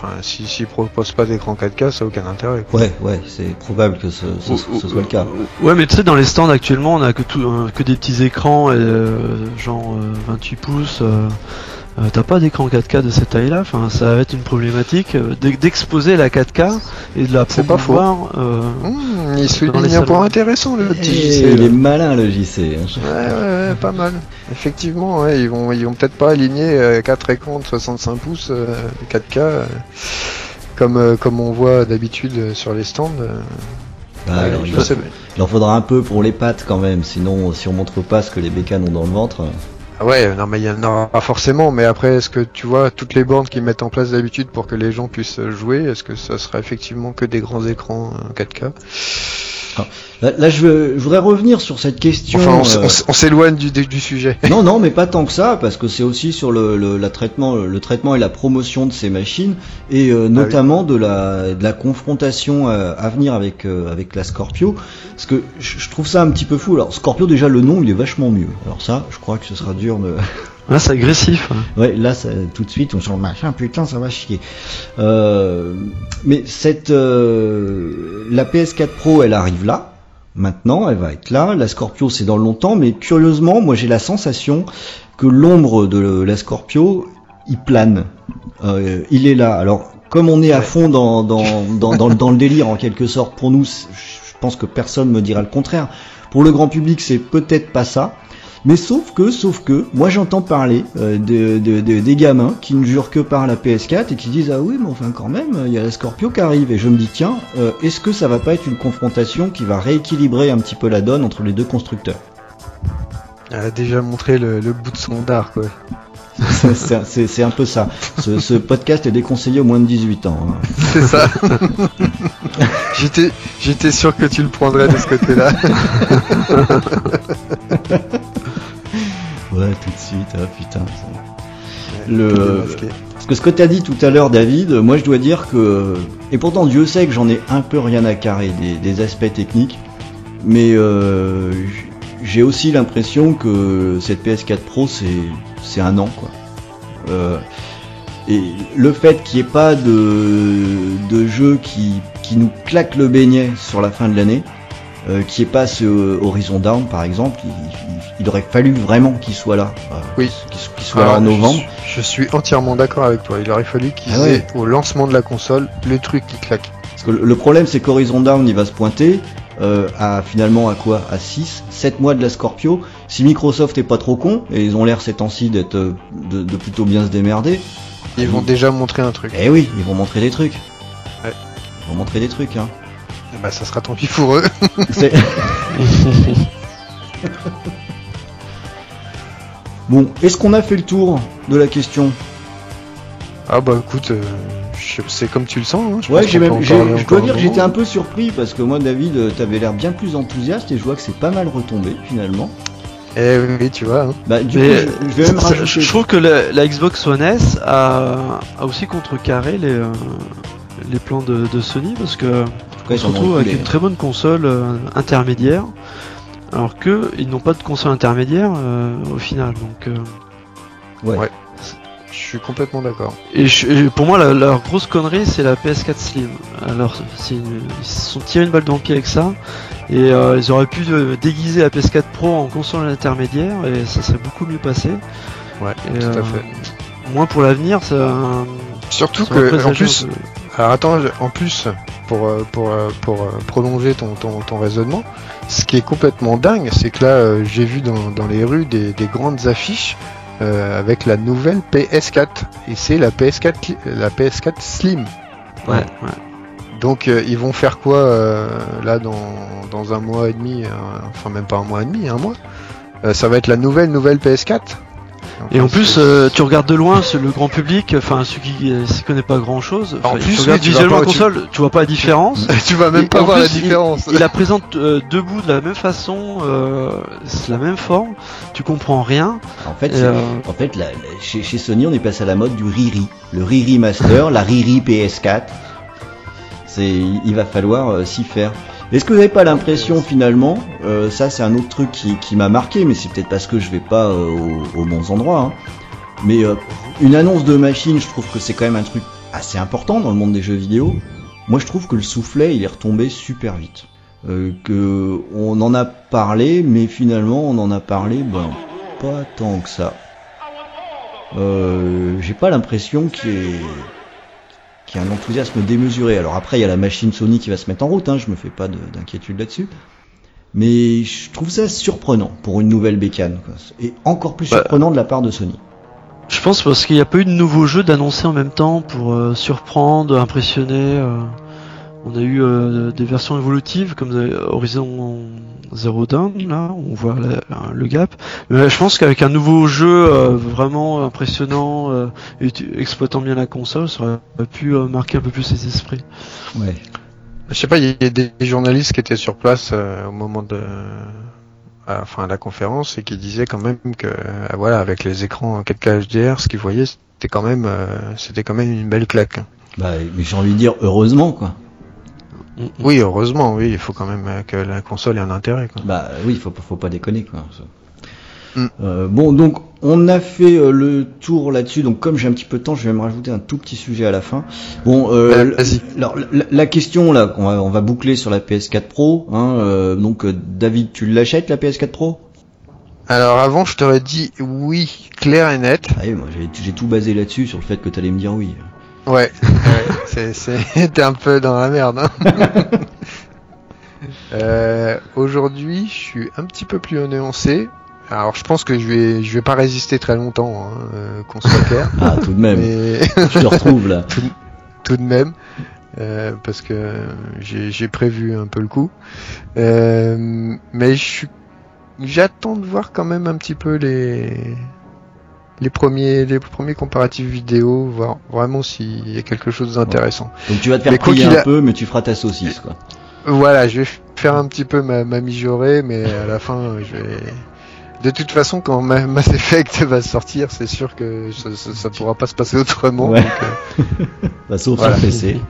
[SPEAKER 5] enfin si s'ils proposent pas d'écran 4K ça a aucun intérêt. quoi.
[SPEAKER 3] Ouais, ouais, c'est probable que ce, ce- ce soit le cas.
[SPEAKER 4] Ouais, mais tu sais, dans les stands actuellement, on a que, tout, euh, que des petits écrans, euh, genre euh, 28 pouces. Euh, euh, T'as pas d'écran 4K de cette taille-là. Enfin, ça va être une problématique euh, d'ex- d'exposer la 4K et de la
[SPEAKER 5] C'est pas faux.
[SPEAKER 4] promouvoir. euh,
[SPEAKER 5] Mmh, il souligne un point intéressant le petit JC.
[SPEAKER 3] il est malin le JC. hein.
[SPEAKER 5] Ouais, ouais, ouais, pas mal. Effectivement, ouais, ils vont ils vont peut-être pas aligner euh, 4 écrans de 65 pouces euh, 4K euh, comme euh, comme on voit d'habitude euh, sur les stands. euh.
[SPEAKER 3] Bah,
[SPEAKER 5] Ouais,
[SPEAKER 3] alors, il,
[SPEAKER 5] je
[SPEAKER 3] va-
[SPEAKER 5] sais.
[SPEAKER 3] il en faudra un peu pour les pattes quand même, sinon si on montre pas ce que les bécanes ont dans le ventre.
[SPEAKER 5] Ah Ouais, non mais il y en aura pas forcément, mais après est-ce que tu vois toutes les bornes qu'ils mettent en place d'habitude pour que les gens puissent euh, jouer, est-ce que ça sera effectivement que des grands écrans euh, 4K
[SPEAKER 3] Là, là, je, veux- je voudrais revenir sur cette question.
[SPEAKER 5] Enfin, on,
[SPEAKER 3] euh,
[SPEAKER 5] on s'éloigne du, du, sujet.
[SPEAKER 3] non, non, mais pas tant que ça, parce que c'est aussi sur le, le, la traitement, le traitement et la promotion de ces machines, et
[SPEAKER 5] Ah
[SPEAKER 3] euh, notamment de, la, de la confrontation euh, à venir avec, euh, avec la Scorpio. Parce que je, je trouve ça un petit peu fou. Alors Scorpio, déjà le nom, il est vachement mieux. Alors ça, je crois que ce sera dur de.
[SPEAKER 4] Ouais, c'est agressif. hein.
[SPEAKER 3] Ouais, là, ça, tout de suite, on sent le machin, putain, ça va chier. Euh, mais cette, euh, la PS4 Pro, elle arrive là. Maintenant, elle va être là. La Scorpio, c'est dans longtemps, mais curieusement, moi, j'ai la sensation que l'ombre de la Scorpio, il plane. Euh, il est là. Alors, comme on est à fond dans, dans, dans, dans, le- dans le délire, en quelque sorte, pour nous, je pense que personne me dira le contraire. Pour le grand public, c'est peut-être pas ça. Mais sauf que, sauf que, moi j'entends parler euh, de, de- de- des gamins qui ne jurent que par la PS4 et qui disent ah oui mais enfin quand même il y a la Scorpio qui arrive et je me dis tiens euh, est-ce que ça va pas être une confrontation qui va rééquilibrer un petit peu la donne entre les deux constructeurs?
[SPEAKER 5] Elle a déjà montré le, le bout de son dard, quoi.
[SPEAKER 3] C'est- un peu ça. Ce, ce podcast est déconseillé aux moins de 18 ans. hein.
[SPEAKER 5] C'est ça. J'étais sûr que tu le prendrais de ce côté-là.
[SPEAKER 3] Ouais, tout de suite, ah putain. Le... Parce que ce que t'as dit tout à l'heure, David, moi je dois dire que. Et pourtant, Dieu sait que j'en ai un peu rien à carrer des, des aspects techniques, mais euh, j'ai aussi l'impression que cette PS4 Pro c'est c'est un an quoi. Euh, et le fait qu'il n'y ait pas de, de jeu qui, qui nous claque le beignet sur la fin de l'année, euh, qui n'est pas ce Horizon Down par exemple, il, il- il aurait fallu vraiment qu'il soit là. euh,
[SPEAKER 5] Oui.
[SPEAKER 3] Qu'il qu'il soit là en
[SPEAKER 5] Alors,
[SPEAKER 3] novembre.
[SPEAKER 5] Je, je suis entièrement d'accord avec toi. Il aurait fallu qu'ils
[SPEAKER 3] Ah
[SPEAKER 5] au lancement de la console le truc qui claque.
[SPEAKER 3] Parce que le problème c'est qu'Horizon Down il va se pointer euh, à finalement à quoi? À 6, 7 mois de la Scorpio. Si Microsoft est pas trop con, et ils ont l'air ces temps-ci d'être euh, de, de plutôt bien se démerder,
[SPEAKER 5] Ils vont déjà montrer un truc.
[SPEAKER 3] eh oui, ils vont montrer des trucs.
[SPEAKER 5] Ouais.
[SPEAKER 3] Ils vont montrer des trucs, hein.
[SPEAKER 5] Et bah ça sera tant pis pour eux.
[SPEAKER 3] Bon, est-ce qu'on a fait le tour de la question?
[SPEAKER 5] Ah bah écoute, euh, c'est comme tu le sens. Hein. Je
[SPEAKER 3] Ouais, j'ai même, je dois dire que j'étais un peu surpris parce que moi, David, euh, t'avais l'air bien plus enthousiaste et je vois que c'est pas mal retombé finalement.
[SPEAKER 5] Eh oui, tu vois. hein.
[SPEAKER 3] Bah, du
[SPEAKER 4] Mais
[SPEAKER 3] coup, je, je vais même
[SPEAKER 4] Ça,
[SPEAKER 3] rajouter.
[SPEAKER 4] je, je trouve que la, la Xbox One S a, a aussi contrecarré les, euh, les plans de, de Sony parce que
[SPEAKER 3] cas,
[SPEAKER 4] on
[SPEAKER 3] ils
[SPEAKER 4] se retrouve avec une très bonne console euh, intermédiaire alors que ils n'ont pas de console intermédiaire euh, au final donc euh,
[SPEAKER 3] Ouais.
[SPEAKER 5] Je suis complètement d'accord.
[SPEAKER 4] et, je- et pour moi la, leur grosse connerie c'est la PS4 Slim alors c'est une- ils se sont tirés une balle dans le pied avec ça et euh, ils auraient pu euh, déguiser la PS4 Pro en console intermédiaire et ça serait beaucoup mieux passé
[SPEAKER 5] Ouais,
[SPEAKER 4] Et,
[SPEAKER 5] tout à
[SPEAKER 4] euh,
[SPEAKER 5] fait.
[SPEAKER 4] moins pour l'avenir ça
[SPEAKER 5] Surtout
[SPEAKER 4] ça
[SPEAKER 5] que, en plus. Alors attends, en plus, pour, euh, pour, euh, pour euh, prolonger ton, ton, ton raisonnement, ce qui est complètement dingue, c'est que là, j'ai vu dans, dans les rues des, des grandes affiches euh, avec la nouvelle PS4. Et c'est la PS4, li- la PS4 Slim.
[SPEAKER 4] ouais, ouais.
[SPEAKER 5] Donc euh, ils vont faire quoi euh, là dans, dans un mois et demi, enfin même pas un mois et demi, un mois? Ça va être la nouvelle nouvelle PS4
[SPEAKER 4] Et en plus, euh, tu regardes de loin le grand public, enfin ceux qui euh, s'y connaît pas grand chose.
[SPEAKER 5] En plus,
[SPEAKER 4] tu regardes
[SPEAKER 5] oui, tu vas
[SPEAKER 4] visuellement la console, tu... vois pas la différence.
[SPEAKER 5] tu vas
[SPEAKER 4] Et
[SPEAKER 5] même pas voir la
[SPEAKER 4] plus,
[SPEAKER 5] différence.
[SPEAKER 4] Il, la présente euh, debout de la même façon, euh, c'est la même forme, tu comprends rien.
[SPEAKER 3] En fait,
[SPEAKER 4] euh,
[SPEAKER 3] en fait la- la- chez, chez Sony, on est passé à la mode du Riri. Le Riri Master, la Riri PS4. C'est, il va falloir euh, s'y faire. Est-ce que vous n'avez pas l'impression finalement, euh, ça c'est un autre truc qui, qui m'a marqué, mais c'est peut-être parce que je vais pas euh, aux, bons endroits. hein. Mais euh, une annonce de machine, je trouve que c'est quand même un truc assez important dans le monde des jeux vidéo. Moi, je trouve que le soufflet, il est retombé super vite. Euh, que on en a parlé, mais finalement, on en a parlé, ben, pas tant que ça. Euh, J'ai pas l'impression qu'il y, ait... qu'il y ait un enthousiasme démesuré. Alors après, il y a la machine Sony qui va se mettre en route, hein, je me fais pas de- d'inquiétude là-dessus. Mais je trouve ça surprenant pour une nouvelle bécane. Quoi. Et encore plus
[SPEAKER 4] Bah.
[SPEAKER 3] surprenant de la part de Sony.
[SPEAKER 4] Je pense parce qu'il n'y a pas eu de nouveaux jeux d'annoncer en même temps pour euh, surprendre, impressionner. euh. On a eu euh, des versions évolutives comme Horizon Zero Dawn, là, on voit la- le gap. Mais je pense qu'avec un nouveau jeu euh, vraiment impressionnant, euh, et exploitant bien la console, ça aurait pu euh, marquer un peu plus les esprits.
[SPEAKER 3] Ouais.
[SPEAKER 5] Je sais pas, il y a des journalistes qui étaient sur place euh, au moment de, enfin, à la conférence et qui disaient quand même que, euh, voilà, avec les écrans 4K HDR, ce qu'ils voyaient, c'était quand même, euh, c'était quand même une belle claque.
[SPEAKER 3] Bah, mais j'ai envie de dire heureusement quoi.
[SPEAKER 5] Oui, heureusement, oui, il faut quand même euh, que la console ait un intérêt. Quoi.
[SPEAKER 3] Bah oui, faut, faut pas déconner quoi.
[SPEAKER 5] Mm.
[SPEAKER 3] Euh, bon, donc on a fait euh, le tour là-dessus. Donc comme j'ai un petit peu de temps, je vais me rajouter un tout petit sujet à la fin. Bon, euh,
[SPEAKER 5] vas-y.
[SPEAKER 3] alors la, la question là, qu'on va, on va boucler sur la PS4 Pro. Hein, euh, donc David, tu l'achètes la PS4 Pro?
[SPEAKER 5] Alors avant, je t'aurais dit oui, clair et net.
[SPEAKER 3] Ah oui, moi j'ai j'ai tout basé là-dessus sur le fait que t'allais me dire oui.
[SPEAKER 5] Ouais, ouais t'es un peu dans la merde. Hein. Euh, aujourd'hui, je suis un petit peu plus nuancé. Alors, je pense que je vais, je vais pas résister très longtemps, hein, euh, qu'on soit clair.
[SPEAKER 3] Ah tout de même,
[SPEAKER 5] mais
[SPEAKER 3] je te retrouve là.
[SPEAKER 5] tout de même, euh, parce que j'ai, j'ai prévu un peu le coup. Euh, mais je suis, j'attends de voir quand même un petit peu les, les premiers, les premiers comparatifs vidéo, voir vraiment s'il y a quelque chose d'intéressant.
[SPEAKER 3] Donc tu vas te faire
[SPEAKER 5] Mais
[SPEAKER 3] un
[SPEAKER 5] a-
[SPEAKER 3] peu, mais tu feras ta saucisse, quoi.
[SPEAKER 5] Voilà, je vais faire un petit peu ma, ma mijaurée, mais à la fin, je vais. De toute façon, quand Ma- Mass Effect va sortir, c'est sûr que ça, ça, ça pourra pas se passer autrement.
[SPEAKER 3] Ouais.
[SPEAKER 5] donc, euh,
[SPEAKER 3] Bah, sauf
[SPEAKER 5] Voilà.
[SPEAKER 3] sur PC.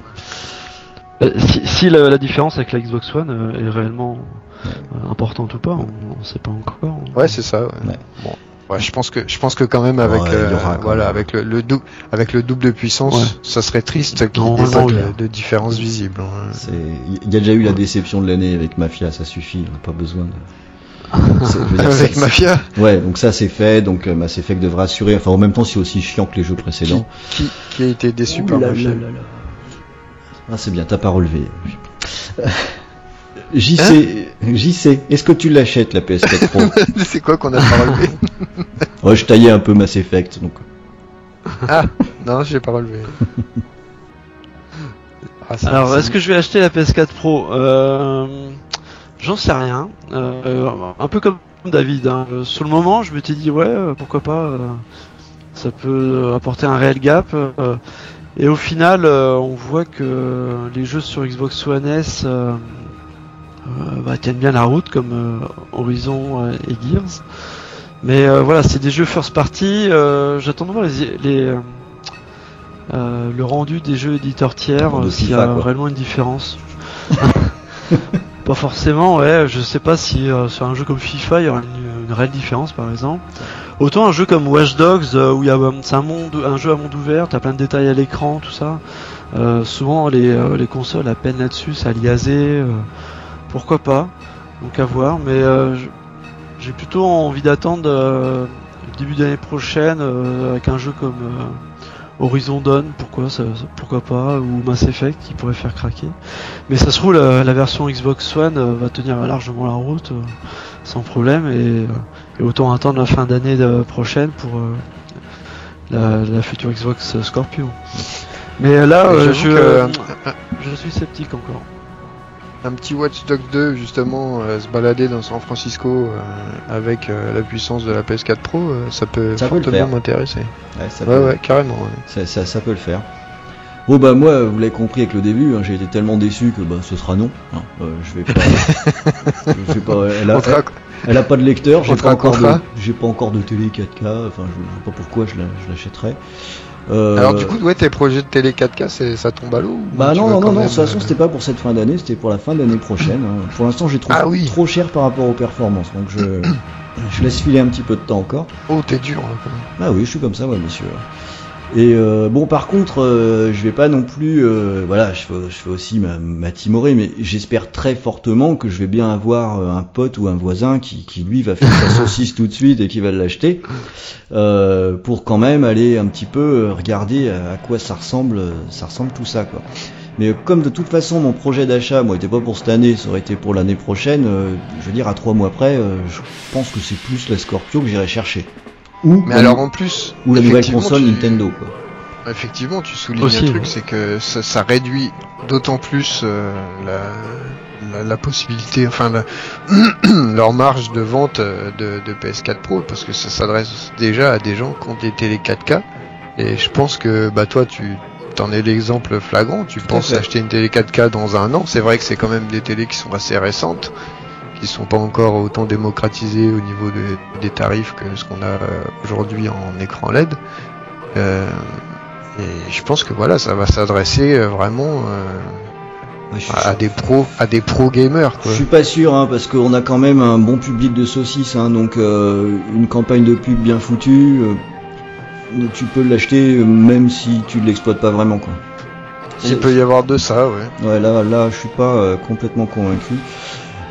[SPEAKER 4] Euh, si si la, la différence avec la Xbox One euh, est réellement euh, importante ou pas, on, on sait pas encore.
[SPEAKER 5] ouais, c'est ça. Ouais.
[SPEAKER 3] Ouais.
[SPEAKER 5] Bon, ouais, je pense que je pense que quand même avec
[SPEAKER 3] Ouais,
[SPEAKER 5] euh,
[SPEAKER 3] quand
[SPEAKER 5] voilà
[SPEAKER 3] même.
[SPEAKER 5] avec le, le double avec le double de puissance,
[SPEAKER 4] Ouais.
[SPEAKER 5] ça serait triste qu'il n'y ait pas de, de différence visible. hein.
[SPEAKER 3] C'est- Il y a déjà eu la déception de l'année avec Mafia, ça suffit, on n'a pas besoin de. C'est- dire,
[SPEAKER 5] Avec
[SPEAKER 3] ça-
[SPEAKER 5] Mafia,
[SPEAKER 3] Ouais, donc ça c'est fait, donc euh, Mass Effect devrait assurer. Enfin, en même temps, c'est aussi chiant que les jeux précédents.
[SPEAKER 5] qui, qui a été déçu
[SPEAKER 3] Ouh
[SPEAKER 5] par
[SPEAKER 3] là
[SPEAKER 5] Mafia
[SPEAKER 3] là là là. Ah, c'est bien, t'as pas relevé. JC, JC, est-ce que tu l'achètes la PS4 Pro?
[SPEAKER 5] C'est quoi qu'on a pas relevé?
[SPEAKER 3] Ouais, je taillais un peu Mass Effect, donc.
[SPEAKER 5] Ah non, j'ai pas relevé. Ah,
[SPEAKER 4] Alors, est-ce que je vais acheter la PS4 Pro? Euh, J'en sais rien. Euh, un peu comme David. Hein. Sur le moment, je m'étais dit ouais, euh, pourquoi pas. euh, ça peut apporter un réel gap. et au final, on voit que les jeux sur Xbox One S bah, tiennent bien la route, comme euh, Horizon euh, et Gears. Mais euh, voilà, c'est des jeux first party. euh, J'attends de voir les, les, euh, euh, le rendu des jeux éditeurs tiers, euh, s'il y a réellement une différence. pas forcément, ouais. Je sais pas si euh, sur un jeu comme FIFA, il y aura une, une réelle différence, par exemple. Autant un jeu comme Watch Dogs, euh, où il y a, euh, c'est un monde, un jeu à monde ouvert, t'as plein de détails à l'écran, tout ça. Euh, souvent, les, euh, les consoles à peine là-dessus, ça liasé. Pourquoi pas Donc à voir, mais euh, j'ai plutôt envie d'attendre euh, le début d'année prochaine euh, avec un jeu comme Horizon Dawn, pourquoi ça, ça- pourquoi pas, ou Mass Effect qui pourrait faire craquer. Mais ça se trouve la, la version Xbox One euh, va tenir largement la route euh, sans problème et, et autant attendre la fin d'année prochaine pour euh, la, la future Xbox Scorpio. Mais là,
[SPEAKER 5] que-
[SPEAKER 4] je suis sceptique encore.
[SPEAKER 5] Un petit Watch Dogs 2 justement euh, se balader dans San Francisco euh, avec euh, la puissance de la PS4 Pro, ça peut
[SPEAKER 3] Ça
[SPEAKER 5] fortement m'intéresser.
[SPEAKER 3] Ouais, ça
[SPEAKER 5] Ouais
[SPEAKER 3] peut-
[SPEAKER 5] ouais, carrément. ouais.
[SPEAKER 3] Ça, ça, ça peut le faire. Bon bah moi, vous l'avez compris avec le début, hein, j'ai été tellement déçu que bah ce sera non. hein. Je vais pas. je vais pas. Elle a, elle a pas de lecteur, j'ai pas encore de, pas encore de télé 4K. Enfin, je, je sais pas pourquoi je la- je l'achèterais. Euh,
[SPEAKER 5] Alors du coup, ouais, tes projets de télé 4K, c'est- ça tombe à l'eau
[SPEAKER 3] Bah non, non, non, non, de toute façon c'était pas pour cette fin d'année, c'était pour la fin d'année prochaine. hein. Pour l'instant j'ai trouvé
[SPEAKER 5] Ah oui.
[SPEAKER 3] trop cher par rapport aux performances, donc je, je laisse filer un petit peu de temps encore.
[SPEAKER 5] Oh, t'es dur. là, quand même.
[SPEAKER 3] Ah oui, je suis comme ça, ouais, monsieur. Et euh, bon, par contre, euh, je vais pas non plus, euh, voilà, je fais, je fais aussi ma, ma timorée, mais j'espère très fortement que je vais bien avoir euh, un pote ou un voisin qui, qui lui va faire sa saucisse tout de suite et qui va l'acheter, euh, pour quand même aller un petit peu regarder à, quoi ça ressemble, ça ressemble tout ça, quoi. Mais comme de toute façon mon projet d'achat, moi, était pas pour cette année, ça aurait été pour l'année prochaine. euh, je veux dire, à trois mois près, euh, je pense que c'est plus la Scorpio que j'irai chercher. Ou
[SPEAKER 5] Mais
[SPEAKER 3] la-
[SPEAKER 5] alors en plus,
[SPEAKER 3] ou la nouvelle
[SPEAKER 5] effectivement,
[SPEAKER 3] console
[SPEAKER 5] tu-
[SPEAKER 3] Nintendo quoi.
[SPEAKER 5] Effectivement, tu soulignes
[SPEAKER 4] Aussi,
[SPEAKER 5] un truc,
[SPEAKER 4] ouais.
[SPEAKER 5] c'est que ça, ça réduit d'autant plus euh, la, la, la possibilité, enfin la- leur marge de vente euh, de, de PS4 Pro, parce que ça s'adresse déjà à des gens qui ont des télé 4K. Et je pense que bah toi, tu t'en es l'exemple flagrant. Tu penses
[SPEAKER 3] fait.
[SPEAKER 5] acheter une télé 4K dans un an. C'est vrai que c'est quand même des télés qui sont assez récentes, qui sont pas encore autant démocratisées au niveau de- des tarifs que ce qu'on a euh, aujourd'hui en écran LED. Euh, et je pense que voilà, ça va s'adresser euh, vraiment euh,
[SPEAKER 3] Ouais, je,
[SPEAKER 5] à des pros, à des pro gamers.
[SPEAKER 3] je
[SPEAKER 5] Quoi.
[SPEAKER 3] suis pas sûr hein, parce qu'on a quand même un bon public de saucisses, hein, donc euh, une campagne de pub bien foutue, tu peux l'acheter même si tu l'exploites pas vraiment quoi.
[SPEAKER 5] Il peut y avoir de ça, ouais.
[SPEAKER 3] Ouais, là, là, je suis pas complètement convaincu.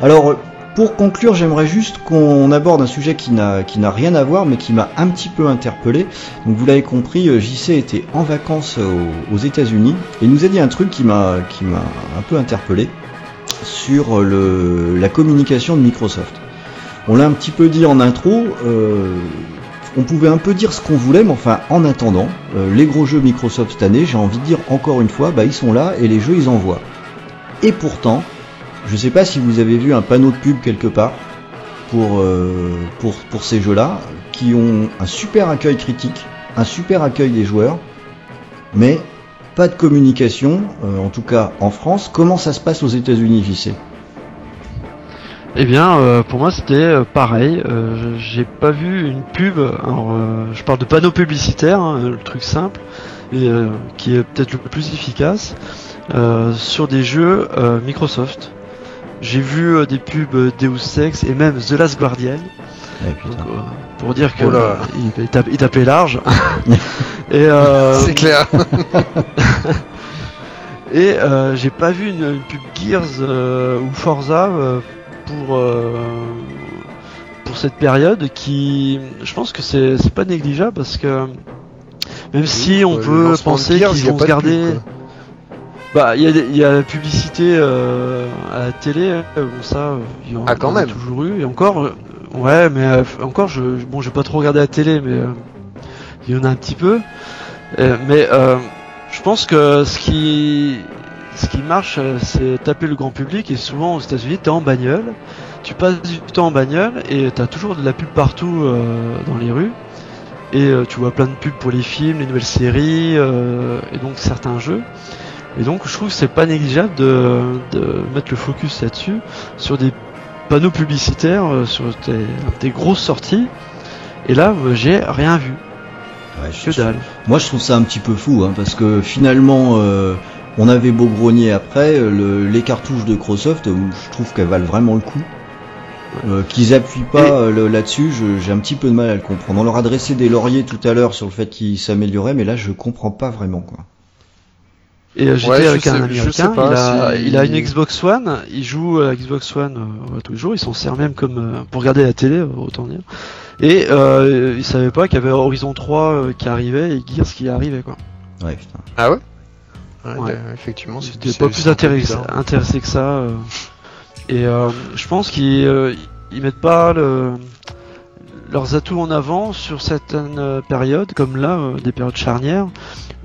[SPEAKER 3] Alors, pour conclure, j'aimerais juste qu'on aborde un sujet qui n'a rien à voir, mais qui m'a un petit peu interpellé. Donc, vous l'avez compris, euh, JC était en vacances aux, États-Unis et il nous a dit un truc qui m'a un peu interpellé sur la communication de Microsoft. On l'a un petit peu dit en intro. euh, on pouvait un peu dire ce qu'on voulait, mais enfin, en attendant, euh, les gros jeux Microsoft cette année, j'ai envie de dire encore une fois, bah ils sont là et les jeux ils envoient. Et pourtant, je sais pas si vous avez vu un panneau de pub quelque part, pour, euh, pour, pour ces jeux-là, qui ont un super accueil critique, un super accueil des joueurs, mais pas de communication, euh, en tout cas en France. Comment ça se passe aux États-Unis, JC
[SPEAKER 4] Eh bien, euh, pour moi, c'était pareil. Euh, J'ai pas vu une pub. Alors, je parle de panneaux publicitaires, hein, le truc simple, et qui est peut-être le plus efficace sur des jeux Microsoft. J'ai vu euh, des pubs euh, Deus Ex et même The Last Guardian.
[SPEAKER 3] Eh,
[SPEAKER 4] Donc, euh, pour dire que
[SPEAKER 5] Oh
[SPEAKER 4] euh, il, il tape- il tapait large. et euh,
[SPEAKER 5] C'est clair.
[SPEAKER 4] Et euh, j'ai pas vu une, une pub Gears euh, ou Forza euh, pour euh, pour cette période qui, je pense que c'est c'est pas négligeable parce que même si on
[SPEAKER 5] Le
[SPEAKER 4] peut penser qu'ils vont se
[SPEAKER 5] pub,
[SPEAKER 4] garder. Bah il y y a la publicité euh, à la télé, euh, bon ça il y en,
[SPEAKER 5] Ah, quand
[SPEAKER 4] a toujours eu. Et encore euh, ouais mais euh, encore je bon j'ai pas trop regardé la télé mais il y en a un petit peu. Mais euh, je pense que ce qui ce qui marche, c'est taper le grand public et souvent aux États-Unis, t'es en bagnole, tu passes du temps en bagnole et t'as toujours de la pub partout euh, dans les rues. Et euh, tu vois plein de pubs pour les films, les nouvelles séries euh, et donc certains jeux. Et donc je trouve que c'est pas négligeable de, de mettre le focus là-dessus sur des panneaux publicitaires euh, sur des, des grosses sorties. Et là, euh, j'ai rien vu,
[SPEAKER 3] Ouais,
[SPEAKER 4] que
[SPEAKER 3] je-
[SPEAKER 4] dalle.
[SPEAKER 3] Moi, je trouve ça un petit peu fou, hein, parce que finalement, euh, on avait beau grogner après, euh, le- les cartouches de Microsoft, je trouve qu'elles valent vraiment le coup. Euh, Qu'ils appuient pas
[SPEAKER 4] Et-
[SPEAKER 3] là-dessus, je- j'ai un petit peu de mal à le comprendre. On leur a dressé des lauriers tout à l'heure sur le fait qu'ils s'amélioraient, mais là, je comprends pas vraiment quoi.
[SPEAKER 4] Et euh, j'étais
[SPEAKER 5] Ouais,
[SPEAKER 4] avec un américain,
[SPEAKER 5] sais pas
[SPEAKER 4] il, a,
[SPEAKER 5] si-
[SPEAKER 4] il a une Xbox One, il joue à la Xbox One euh, tous les jours, il s'en sert même comme euh, pour regarder la télé, autant dire. Et euh, il savait pas qu'il y avait Horizon 3 euh, qui arrivait et Gears qui arrivait quoi.
[SPEAKER 3] Ouais, putain.
[SPEAKER 5] Ah ouais? Ouais,
[SPEAKER 4] Ouais.
[SPEAKER 5] euh, effectivement, c'est-
[SPEAKER 4] pas plus intéressé, que ça. euh. Et euh, je pense qu'ils euh, ils mettent pas le, leurs atouts en avant sur certaines euh, périodes, comme là, euh, des périodes charnières,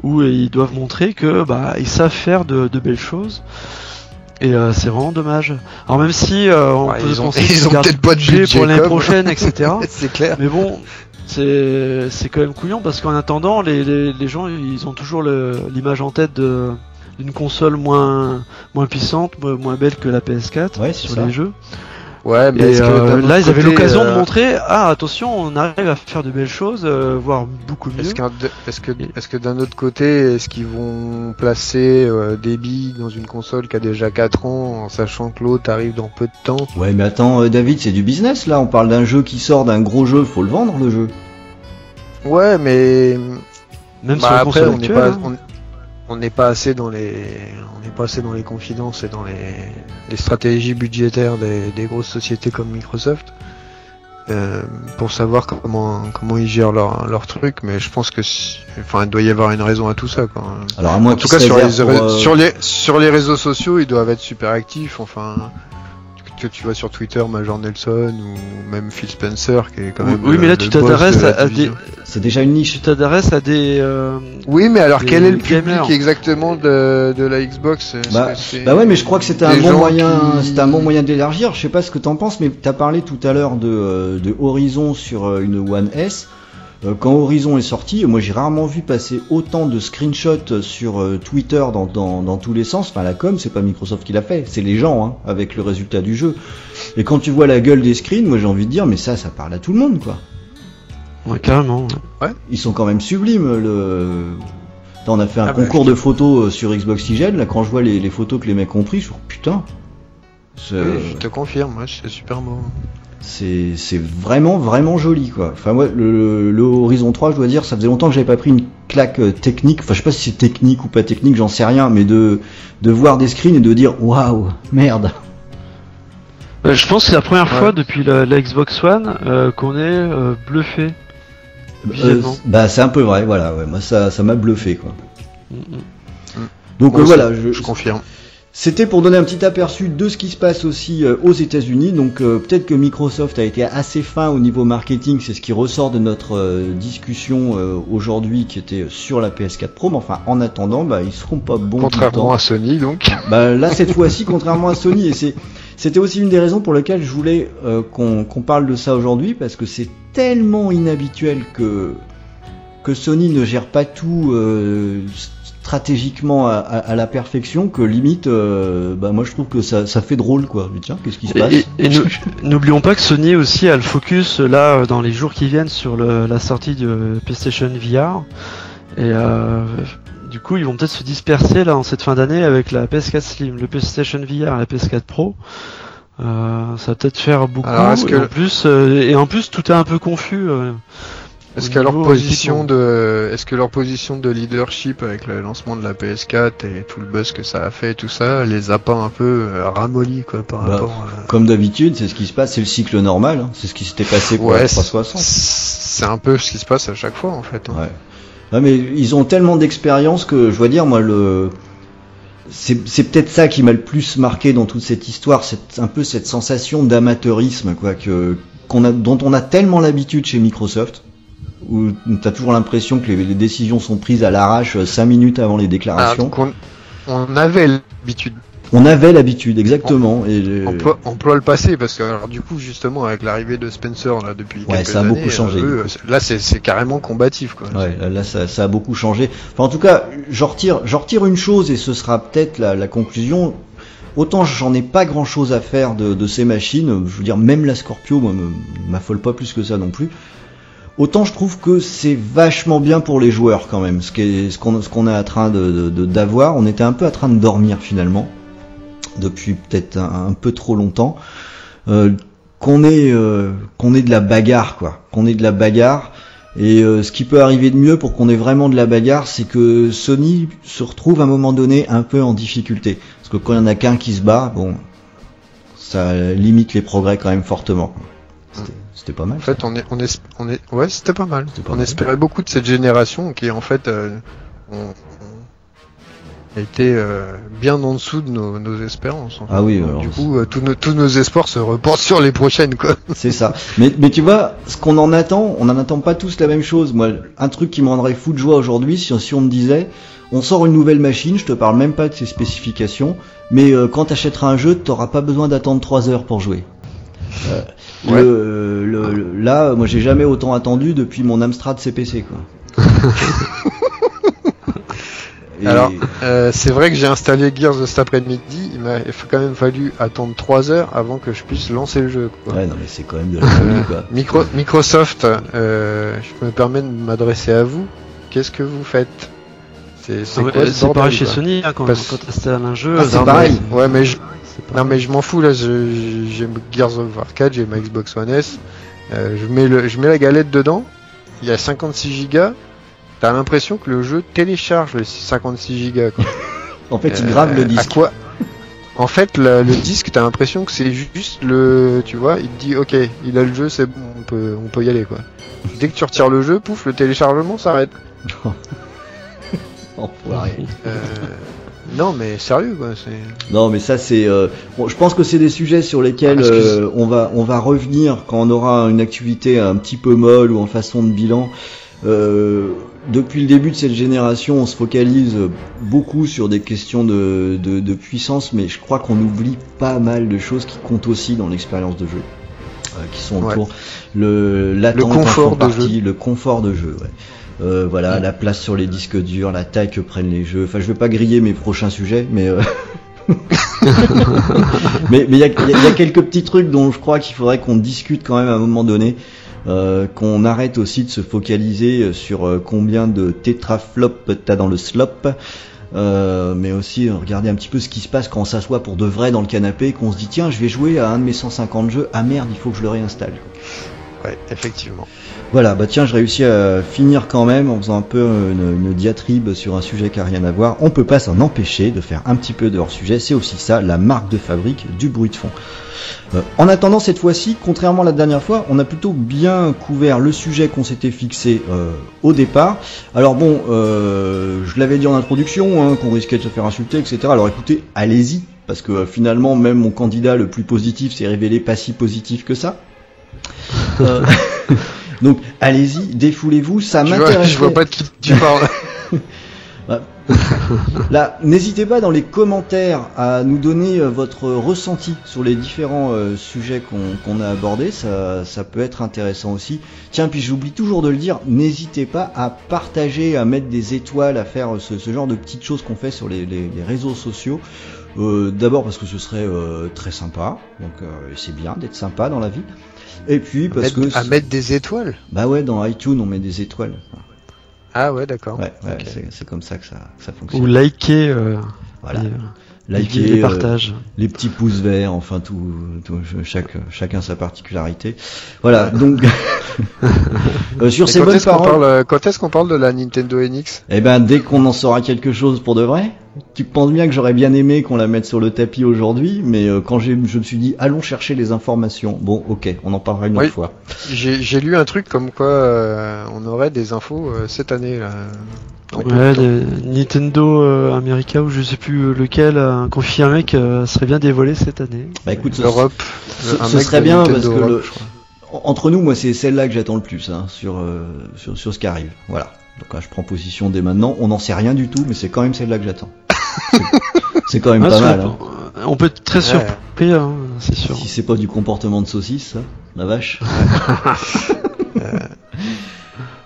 [SPEAKER 4] où euh, ils doivent montrer que bah ils savent faire de, de belles choses. Et euh, c'est vraiment dommage. Alors même si euh, on
[SPEAKER 5] Ouais,
[SPEAKER 4] peut
[SPEAKER 5] ils ont-
[SPEAKER 4] penser
[SPEAKER 5] ils
[SPEAKER 4] qu'ils
[SPEAKER 5] ont peut-être pas de
[SPEAKER 4] budget pour l'année prochaine, etc.
[SPEAKER 5] c'est clair.
[SPEAKER 4] Mais bon, c'est c'est quand même couillon parce qu'en attendant, les, les, les gens ils ont toujours le- l'image en tête de d'une console moins moins puissante, moins, moins belle que la PS4
[SPEAKER 3] Ouais, c'est
[SPEAKER 4] sur
[SPEAKER 3] ça.
[SPEAKER 4] les jeux.
[SPEAKER 5] Ouais, mais
[SPEAKER 4] Et
[SPEAKER 5] est-ce que
[SPEAKER 4] euh, là, ils avaient l'occasion
[SPEAKER 5] euh,
[SPEAKER 4] de montrer ah attention, on arrive à faire de belles choses, euh, voire beaucoup mieux.
[SPEAKER 5] Est-ce est-ce que, est-ce que d'un autre côté, est-ce qu'ils vont placer euh, des billes dans une console qui a déjà 4 ans en sachant que l'autre arrive dans peu de temps?
[SPEAKER 3] Ouais, mais attends, euh, David, c'est du business là. On parle d'un jeu qui sort d'un gros jeu, faut le vendre le jeu.
[SPEAKER 5] Ouais, mais
[SPEAKER 4] Même
[SPEAKER 5] bah,
[SPEAKER 4] sur la
[SPEAKER 5] après,
[SPEAKER 4] console
[SPEAKER 5] on n'est pas,
[SPEAKER 4] hein.
[SPEAKER 5] on, on n'est pas assez dans les, on n'est pas assez dans les confidences et dans les, les stratégies budgétaires des, des grosses sociétés comme Microsoft. euh, pour savoir comment comment ils gèrent leur leur truc mais je pense que si- enfin il doit y avoir une raison à tout ça quoi.
[SPEAKER 3] Alors à moins
[SPEAKER 5] En tout cas, sur les,
[SPEAKER 3] euh,
[SPEAKER 5] sur, les, sur les réseaux sociaux, ils doivent être super actifs. Enfin, que tu vois sur Twitter, Major Nelson ou même Phil Spencer, qui est quand
[SPEAKER 4] Oui,
[SPEAKER 5] même.
[SPEAKER 4] oui,
[SPEAKER 5] le-
[SPEAKER 4] mais là
[SPEAKER 5] le
[SPEAKER 4] tu t'adresses
[SPEAKER 5] de
[SPEAKER 4] à, à des.
[SPEAKER 3] C'est déjà une niche.
[SPEAKER 4] tu t'adresses à des euh,
[SPEAKER 5] Oui, mais alors quel est le public
[SPEAKER 4] gamers.
[SPEAKER 5] exactement de, de la Xbox?
[SPEAKER 3] Bah, Bah ouais, mais je crois que c'était un bon moyen,
[SPEAKER 5] qui-
[SPEAKER 3] c'était un bon moyen d'élargir. Je sais pas ce que t'en penses, mais t'as parlé tout à l'heure de, euh, de Horizon sur euh, une One S. Euh, Quand Horizon est sorti, moi j'ai rarement vu passer autant de screenshots sur euh, Twitter dans, dans, dans tous les sens. Enfin la com, c'est pas Microsoft qui l'a fait, c'est les gens hein, avec le résultat du jeu. Et quand tu vois la gueule des screens, moi j'ai envie de dire, mais ça, ça parle à tout le monde quoi.
[SPEAKER 4] ouais, carrément. ouais.
[SPEAKER 3] Ils sont quand même sublimes. Le... Attends, on a fait un
[SPEAKER 5] Ah bah,
[SPEAKER 3] concours de photos euh, sur Xbox Tigel. Là, quand je vois les, les photos que les mecs ont pris, je suis putain. C'est-
[SPEAKER 5] Oui, je te confirme, ouais, c'est super beau.
[SPEAKER 3] C'est c'est vraiment vraiment joli quoi. Enfin moi le, le- le Horizon 3 je dois dire ça faisait longtemps que j'avais pas pris une claque euh, technique. Enfin je sais pas si c'est technique ou pas technique j'en sais rien mais de de voir des screens et de dire waouh merde.
[SPEAKER 4] Euh, je pense que c'est la première
[SPEAKER 5] Ouais.
[SPEAKER 4] fois depuis la, la Xbox One euh, qu'on est euh, bluffé.
[SPEAKER 3] Euh, bah c'est un peu vrai voilà ouais moi ça ça m'a bluffé quoi.
[SPEAKER 4] Mm, mm.
[SPEAKER 3] Donc euh,
[SPEAKER 5] aussi,
[SPEAKER 3] voilà je,
[SPEAKER 5] Je confirme.
[SPEAKER 3] C'était pour donner un petit aperçu de ce qui se passe aussi euh, aux États-Unis. Donc euh, peut-être que Microsoft a été assez fin au niveau marketing, c'est ce qui ressort de notre euh, discussion euh, aujourd'hui qui était sur la PS4 Pro. Mais enfin, en attendant, bah, ils seront pas bons.
[SPEAKER 5] Contrairement à Sony, donc.
[SPEAKER 3] Bah là cette fois-ci, contrairement à Sony, et c'est C'était aussi une des raisons pour lesquelles je voulais qu'on parle de ça aujourd'hui, parce que c'est tellement inhabituel que, que Sony ne gère pas tout stratégiquement à, à- à la perfection, que limite, euh, bah, moi je trouve que ça, ça fait drôle quoi. Mais Tiens, qu'est-ce qui se passe?
[SPEAKER 4] Et, n'oublions pas que Sony aussi a le focus là dans les jours qui viennent sur le- la sortie du euh, PlayStation VR. Et euh, du coup, ils vont peut-être se disperser là en cette fin d'année avec la PS4 Slim, le PlayStation VR et la PS4 Pro. Euh, ça va peut-être faire beaucoup.
[SPEAKER 5] Alors,
[SPEAKER 4] et, en plus, euh, et en plus, tout est un peu confus. Euh,
[SPEAKER 5] Est-ce que leur position de, est-ce que leur position de leadership avec le lancement de la PS4 et tout le buzz que ça a fait et tout ça, les a pas un peu euh, ramollis quoi par
[SPEAKER 3] Bah,
[SPEAKER 5] rapport à...
[SPEAKER 3] Comme d'habitude, c'est ce qui se passe, c'est le cycle normal, hein. c'est ce qui s'était passé pour la
[SPEAKER 5] Ouais, c'est
[SPEAKER 3] 360.
[SPEAKER 5] c'est un peu ce qui se passe à chaque fois en fait. hein.
[SPEAKER 3] Ouais. Ouais, mais ils ont tellement d'expérience que je dois dire, moi, le. C'est c'est peut-être ça qui m'a le plus marqué dans toute cette histoire, c'est un peu cette sensation d'amateurisme, quoi, que qu'on a, dont on a tellement l'habitude chez Microsoft, où t'as toujours l'impression que les, les décisions sont prises à l'arrache euh, cinq minutes avant les
[SPEAKER 5] Ah,
[SPEAKER 3] déclarations.
[SPEAKER 5] donc on, on avait l'habitude,
[SPEAKER 3] On avait l'habitude, exactement. Et le-
[SPEAKER 5] emploie, emploie le passé parce que alors du coup justement avec l'arrivée de Spencer là depuis
[SPEAKER 3] Ouais,
[SPEAKER 5] quelques
[SPEAKER 3] ça a
[SPEAKER 5] années,
[SPEAKER 3] beaucoup changé,
[SPEAKER 5] euh, eux, là c'est carrément combatif quoi.
[SPEAKER 3] Ouais, là, ça, ça a beaucoup changé. Enfin, en tout cas, j'en retire, une chose et ce sera peut-être la, la conclusion. Autant j'en ai pas grand chose à faire de, de ces machines, je veux dire, même la Scorpio, m'affole pas plus que ça non plus. Autant je trouve que c'est vachement bien pour les joueurs quand même, ce qu'on ce qu'on est en train de de- d'avoir. On était un peu en train de dormir finalement, depuis peut-être un, un peu trop longtemps. Euh, qu'on ait euh, qu'on ait de la bagarre quoi, qu'on ait de la bagarre. Et euh, ce qui peut arriver de mieux pour qu'on ait vraiment de la bagarre, c'est que Sony se retrouve à un moment donné un peu en difficulté. Parce que quand il y en a qu'un qui se bat, bon, ça limite les progrès quand même fortement. C'était- pas mal.
[SPEAKER 5] En fait, on est, on est, on est, ouais, c'était pas mal.
[SPEAKER 3] Pas
[SPEAKER 5] on
[SPEAKER 3] mal.
[SPEAKER 5] espérait beaucoup de cette génération qui, en fait, euh, on, on était euh, bien en dessous de nos, nos espérances. en fait.
[SPEAKER 3] Ah oui,
[SPEAKER 5] Donc,
[SPEAKER 3] alors,
[SPEAKER 5] du coup, euh, tous nos, tous nos espoirs se reportent sur les prochaines, quoi.
[SPEAKER 3] C'est ça. Mais, mais tu vois, ce qu'on en attend, on n'en attend pas tous la même chose. Moi, un truc qui me rendrait fou de joie aujourd'hui, si, si on me disait, on sort une nouvelle machine, je te parle même pas de ses spécifications, mais euh, quand tu achèteras un jeu, t'auras pas besoin d'attendre 3 heures pour jouer. Euh,
[SPEAKER 5] Ouais.
[SPEAKER 3] le, le- le- là, moi, j'ai jamais autant attendu depuis mon Amstrad CPC, quoi. Et-
[SPEAKER 5] Alors, euh, c'est vrai que j'ai installé Gears cet après-midi. Il m'a quand même fallu attendre 3 heures avant que je puisse lancer le jeu. Quoi.
[SPEAKER 3] ouais, non, mais c'est quand même de la folie, quoi.
[SPEAKER 5] Micro- Microsoft, euh, je me permets de m'adresser à vous. Qu'est-ce que vous faites? C'est
[SPEAKER 4] pareil chez
[SPEAKER 5] quoi?
[SPEAKER 4] Sony, hein, quand,
[SPEAKER 5] Parce-
[SPEAKER 4] quand t'installes un jeu.
[SPEAKER 3] Ah, c'est pareil.
[SPEAKER 5] Ouais, mais je, Non mais je m'en fous là, je- j'ai Gears of War 4, j'ai ma Xbox One S, euh, je, mets le, je mets la galette dedans, il y a 56 gigas, t'as l'impression que le jeu télécharge les 56 gigas. Quoi.
[SPEAKER 3] En fait, il
[SPEAKER 5] Euh,
[SPEAKER 3] grave le
[SPEAKER 5] À
[SPEAKER 3] disque.
[SPEAKER 5] quoi En fait, le, le disque, t'as l'impression que c'est juste le, tu vois, il te dit ok, il a le jeu, c'est bon, on peut, on peut y aller quoi. Dès que tu retires le jeu, pouf, le téléchargement s'arrête.
[SPEAKER 3] Enfoiré.
[SPEAKER 5] Euh, non mais sérieux quoi, c'est.
[SPEAKER 3] Non, mais ça c'est. euh, bon, je pense que c'est des sujets sur lesquels
[SPEAKER 5] Ah,
[SPEAKER 3] euh, on va on va revenir quand on aura une activité un petit peu molle ou en façon de bilan. Euh, depuis le début de cette génération, on se focalise beaucoup sur des questions de, de, de puissance, mais je crois qu'on oublie pas mal de choses qui comptent aussi dans l'expérience de jeu, qui sont
[SPEAKER 5] Ouais.
[SPEAKER 3] autour. Le, en
[SPEAKER 5] confort de
[SPEAKER 3] partie,
[SPEAKER 5] jeu.
[SPEAKER 3] le confort de jeu. Ouais. Euh, voilà, la place sur les disques durs, la taille que prennent les jeux. Enfin, je vais pas griller mes prochains sujets, mais euh, mais il y a, y y quelques petits trucs dont je crois qu'il faudrait qu'on discute quand même à un moment donné. Euh, qu'on arrête aussi de se focaliser sur combien de tétraflops t'as dans le slop, euh, mais aussi regarder un petit peu ce qui se passe quand on s'assoit pour de vrai dans le canapé, qu'on se dit tiens je vais jouer à un de mes 150 jeux, ah merde il faut que je le réinstalle.
[SPEAKER 5] Ouais, effectivement.
[SPEAKER 3] Voilà, bah tiens, je réussis à finir quand même en faisant un peu une, une diatribe sur un sujet qui a rien à voir. On peut pas s'en empêcher de faire un petit peu de hors sujet. C'est aussi ça, la marque de fabrique du bruit de fond. Euh, en attendant cette fois-ci, contrairement à la dernière fois, on a plutôt bien couvert le sujet qu'on s'était fixé euh, au départ. Alors bon, euh, je l'avais dit en introduction, hein, qu'on risquait de se faire insulter, etc. Alors écoutez, allez-y, parce que euh, finalement, même mon candidat le plus positif s'est révélé pas si positif que ça. Euh, Donc allez-y, défoulez-vous, ça m'intéresse.
[SPEAKER 5] je vois pas de qui tu parles.
[SPEAKER 3] Là, n'hésitez pas dans les commentaires à nous donner euh, votre ressenti sur les différents euh, sujets qu'on a abordés. Ça, ça peut être intéressant aussi. Tiens, puis j'oublie toujours de le dire, n'hésitez pas à partager, à mettre des étoiles, à faire ce, ce genre de petites choses qu'on fait sur les, les- les réseaux sociaux. Euh, D'abord parce que ce serait euh, très sympa, donc c'est bien d'être sympa dans la vie. Et puis parce
[SPEAKER 5] Mettre-
[SPEAKER 3] que
[SPEAKER 5] à mettre des étoiles.
[SPEAKER 3] bah ouais, dans iTunes on met des étoiles.
[SPEAKER 5] Ah ouais, d'accord.
[SPEAKER 3] Ouais, c'est- c'est comme ça que ça, que ça
[SPEAKER 4] Ou
[SPEAKER 3] fonctionne.
[SPEAKER 4] liker, euh,
[SPEAKER 3] Voilà.
[SPEAKER 4] les, euh,
[SPEAKER 3] Liker,
[SPEAKER 4] les
[SPEAKER 3] euh,
[SPEAKER 4] partages.
[SPEAKER 3] les petits pouces verts, enfin tout, tout- chaque, chacun sa particularité. Voilà, donc euh, sur
[SPEAKER 5] Et
[SPEAKER 3] ces
[SPEAKER 5] quand
[SPEAKER 3] bonnes
[SPEAKER 5] qu'on
[SPEAKER 3] paroles,
[SPEAKER 5] parle, quand est-ce qu'on parle de la Nintendo NX
[SPEAKER 3] eh ben dès qu'on en saura quelque chose pour de vrai, tu penses bien que j'aurais bien aimé qu'on la mette sur le tapis aujourd'hui, mais euh, quand j'ai, je me suis dit allons chercher les informations. Bon, ok, on en parlera une
[SPEAKER 5] Oui.
[SPEAKER 3] autre fois.
[SPEAKER 5] J'ai lu un truc comme quoi euh, on aurait des infos euh, cette année là.
[SPEAKER 4] Ouais, Nintendo euh, America ou je sais plus lequel a confirmé que euh, ça serait bien dévoilé cette année.
[SPEAKER 3] Bah écoute, ce-
[SPEAKER 5] L'Europe.
[SPEAKER 3] ce- serait bien,
[SPEAKER 5] Nintendo
[SPEAKER 3] parce que
[SPEAKER 5] Europe,
[SPEAKER 3] le-. Entre nous, moi, c'est celle-là que j'attends le plus hein, sur, euh, sur, sur ce qui arrive. Voilà. Donc là, je prends position dès maintenant. On n'en sait rien du tout, mais c'est quand même celle-là que j'attends. C'est- quand même
[SPEAKER 4] Ah,
[SPEAKER 3] pas mal. Hein.
[SPEAKER 4] On peut être très
[SPEAKER 5] Ouais.
[SPEAKER 4] surpris, hein, c'est sûr.
[SPEAKER 3] Si c'est pas du comportement de saucisse, ça, la vache.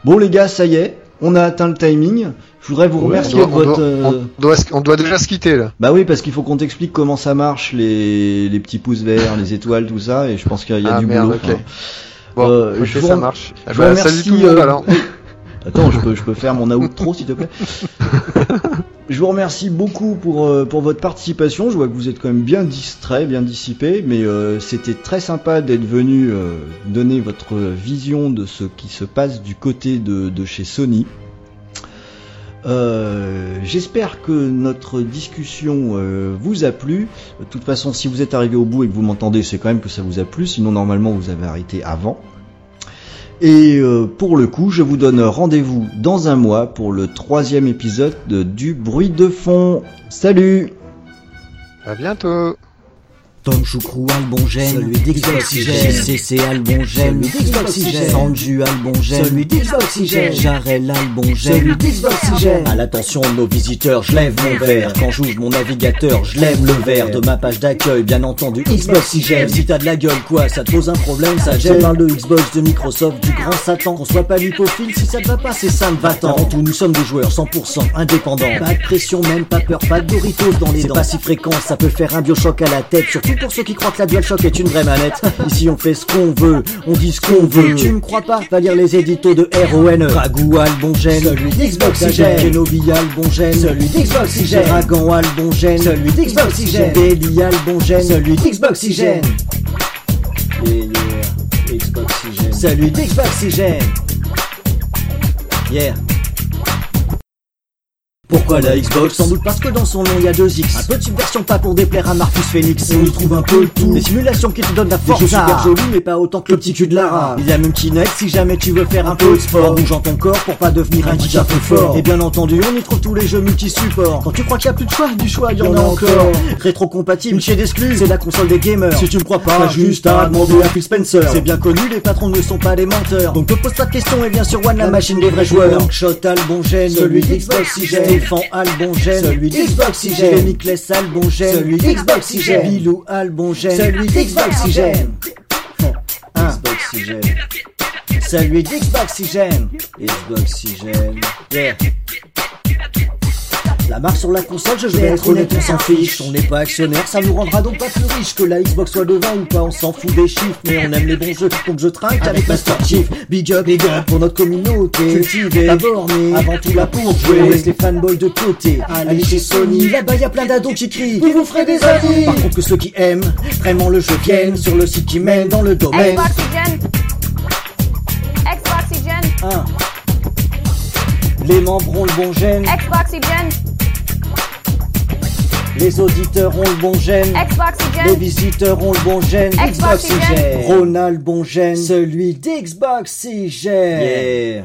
[SPEAKER 3] bon les gars, ça y est, on a atteint le timing. Je voudrais vous
[SPEAKER 5] On
[SPEAKER 3] remercier
[SPEAKER 5] doit,
[SPEAKER 3] de
[SPEAKER 5] on,
[SPEAKER 3] votre.
[SPEAKER 5] doit,
[SPEAKER 3] euh,
[SPEAKER 5] on doit se- on doit déjà se quitter là.
[SPEAKER 3] Bah oui, parce qu'il faut qu'on t'explique comment ça marche, les, les petits pouces verts, les étoiles, tout ça, et je pense qu'il y a
[SPEAKER 5] Ah,
[SPEAKER 3] du
[SPEAKER 5] merde,
[SPEAKER 3] boulot. hein.
[SPEAKER 5] Bon,
[SPEAKER 3] Euh, je vous
[SPEAKER 5] ça marche.
[SPEAKER 3] Je
[SPEAKER 5] bah,
[SPEAKER 3] vous
[SPEAKER 5] salut
[SPEAKER 3] remercie,
[SPEAKER 5] tout le monde
[SPEAKER 3] euh,
[SPEAKER 5] alors.
[SPEAKER 3] Attends, je peux, je peux faire mon outro s'il te plaît. Je vous remercie beaucoup pour, euh, pour votre participation. Je vois que vous êtes quand même bien distrait, bien dissipé, mais euh, c'était très sympa d'être venu euh, donner votre vision de ce qui se passe du côté de, chez Sony. J'espère que notre discussion vous a plu. De toute façon, si vous êtes arrivé au bout et que vous m'entendez, c'est quand même que ça vous a plu. Sinon, normalement, vous avez arrêté avant. Et euh, pour le coup, je vous donne rendez-vous dans un mois pour le troisième épisode de du bruit de fond. Salut
[SPEAKER 5] À bientôt.
[SPEAKER 6] Tom Choucrou Albongène, celui d'Xboxygène, CC Albongène, celui d'Xboxygène, Sanju Albongène, celui d'Xboxygène, Jarel Albongène, celui d'Xboxygène. À l'attention de nos visiteurs, je lève mon verre. Quand j'ouvre mon navigateur, je lève le verre de ma page d'accueil, bien entendu Xboxygène. Si t'as de la gueule, quoi, ça te pose un problème, ça gêne. Parle de Xbox, de Microsoft, du grand Satan. Qu'on soit pas lipophile, si ça te va pas, c'est simple, va-t'en. Avant tout, nous sommes des joueurs 100% indépendants. Pas de pression, même pas peur, pas de Doritos dans les dents. C'est pas si fréquent, ça peut faire un biochoc à la tête. Surtout pour ceux qui croient que la DualShock est une vraie manette. Ici, on fait ce qu'on veut, on dit ce qu'on veut. Tu me crois pas? Va lire les éditos de RON. Ragou Albongène, celui d'Xboxygène. Kenobi Albongène, celui d'Xboxygène. Dragon Albongène, celui d'Xboxygène. Belly Albongène, celui d'Xboxygène. Yeah, yeah, Xboxygène. Celui d'Xboxygène. Yeah. Pourquoi la Xbox Sans doute parce que dans son nom il y a deux X. Un peu de subversion pas pour déplaire à Marcus Phoenix. On y trouve un peu le tout. Des simulations qui te donnent la force. Des jeux super jolis mais pas autant que le petit cul de Lara. Il y a même Kinect si jamais tu veux faire un peu de sport. Bougeant ton corps pour pas devenir un un peu fort. Et bien entendu on y trouve tous les jeux multi-supports. Quand tu crois qu'il y a plus de choix, du choix il y en a encore. Rétro-compatible chez d'exclus, c'est la console des gamers. Si tu me crois pas, juste à demander à Phil Spencer. C'est bien connu, les patrons ne sont pas des menteurs. Donc te pose pas de questions et viens sur One la machine des vrais joueurs. Shot Albongène, celui d'Xboxygène. Stéphane Albongène, celui d'Xboxygène. Rémiclès Albongène, celui d'Xboxygène. Bilou Albongène, celui d'Xboxygène. Xboxygène. Celui d'Xboxygène. Xboxygène. Yeah. La marque sur la console, je vais être honnête, on s'en fiche. On n'est pas actionnaire, ça nous rendra donc pas plus riche que la Xbox soit devant ou pas. On s'en fout des chiffres, mais on aime les bons jeux, donc je trinque avec Master Chief. Big up, big up pour notre communauté. Cultivée, abornée, avant tout là pour jouer. On laisse les fanboys de côté. Allez chez Sony, là-bas y a plein d'ados qui crient. Vous vous ferez des amis. Par contre, que ceux qui aiment vraiment le jeu viennent sur le site qui mène dans le domaine.
[SPEAKER 7] Xboxygène. Xboxygène.
[SPEAKER 6] Un. Les membres ont le bon gène,
[SPEAKER 7] Xboxygène.
[SPEAKER 6] Les auditeurs ont le bon gène. Les
[SPEAKER 7] Xboxygène.
[SPEAKER 6] visiteurs ont le bon gène.
[SPEAKER 7] Xboxygène.
[SPEAKER 6] Ronald bon gène. Celui d'Xboxygène. Yeah.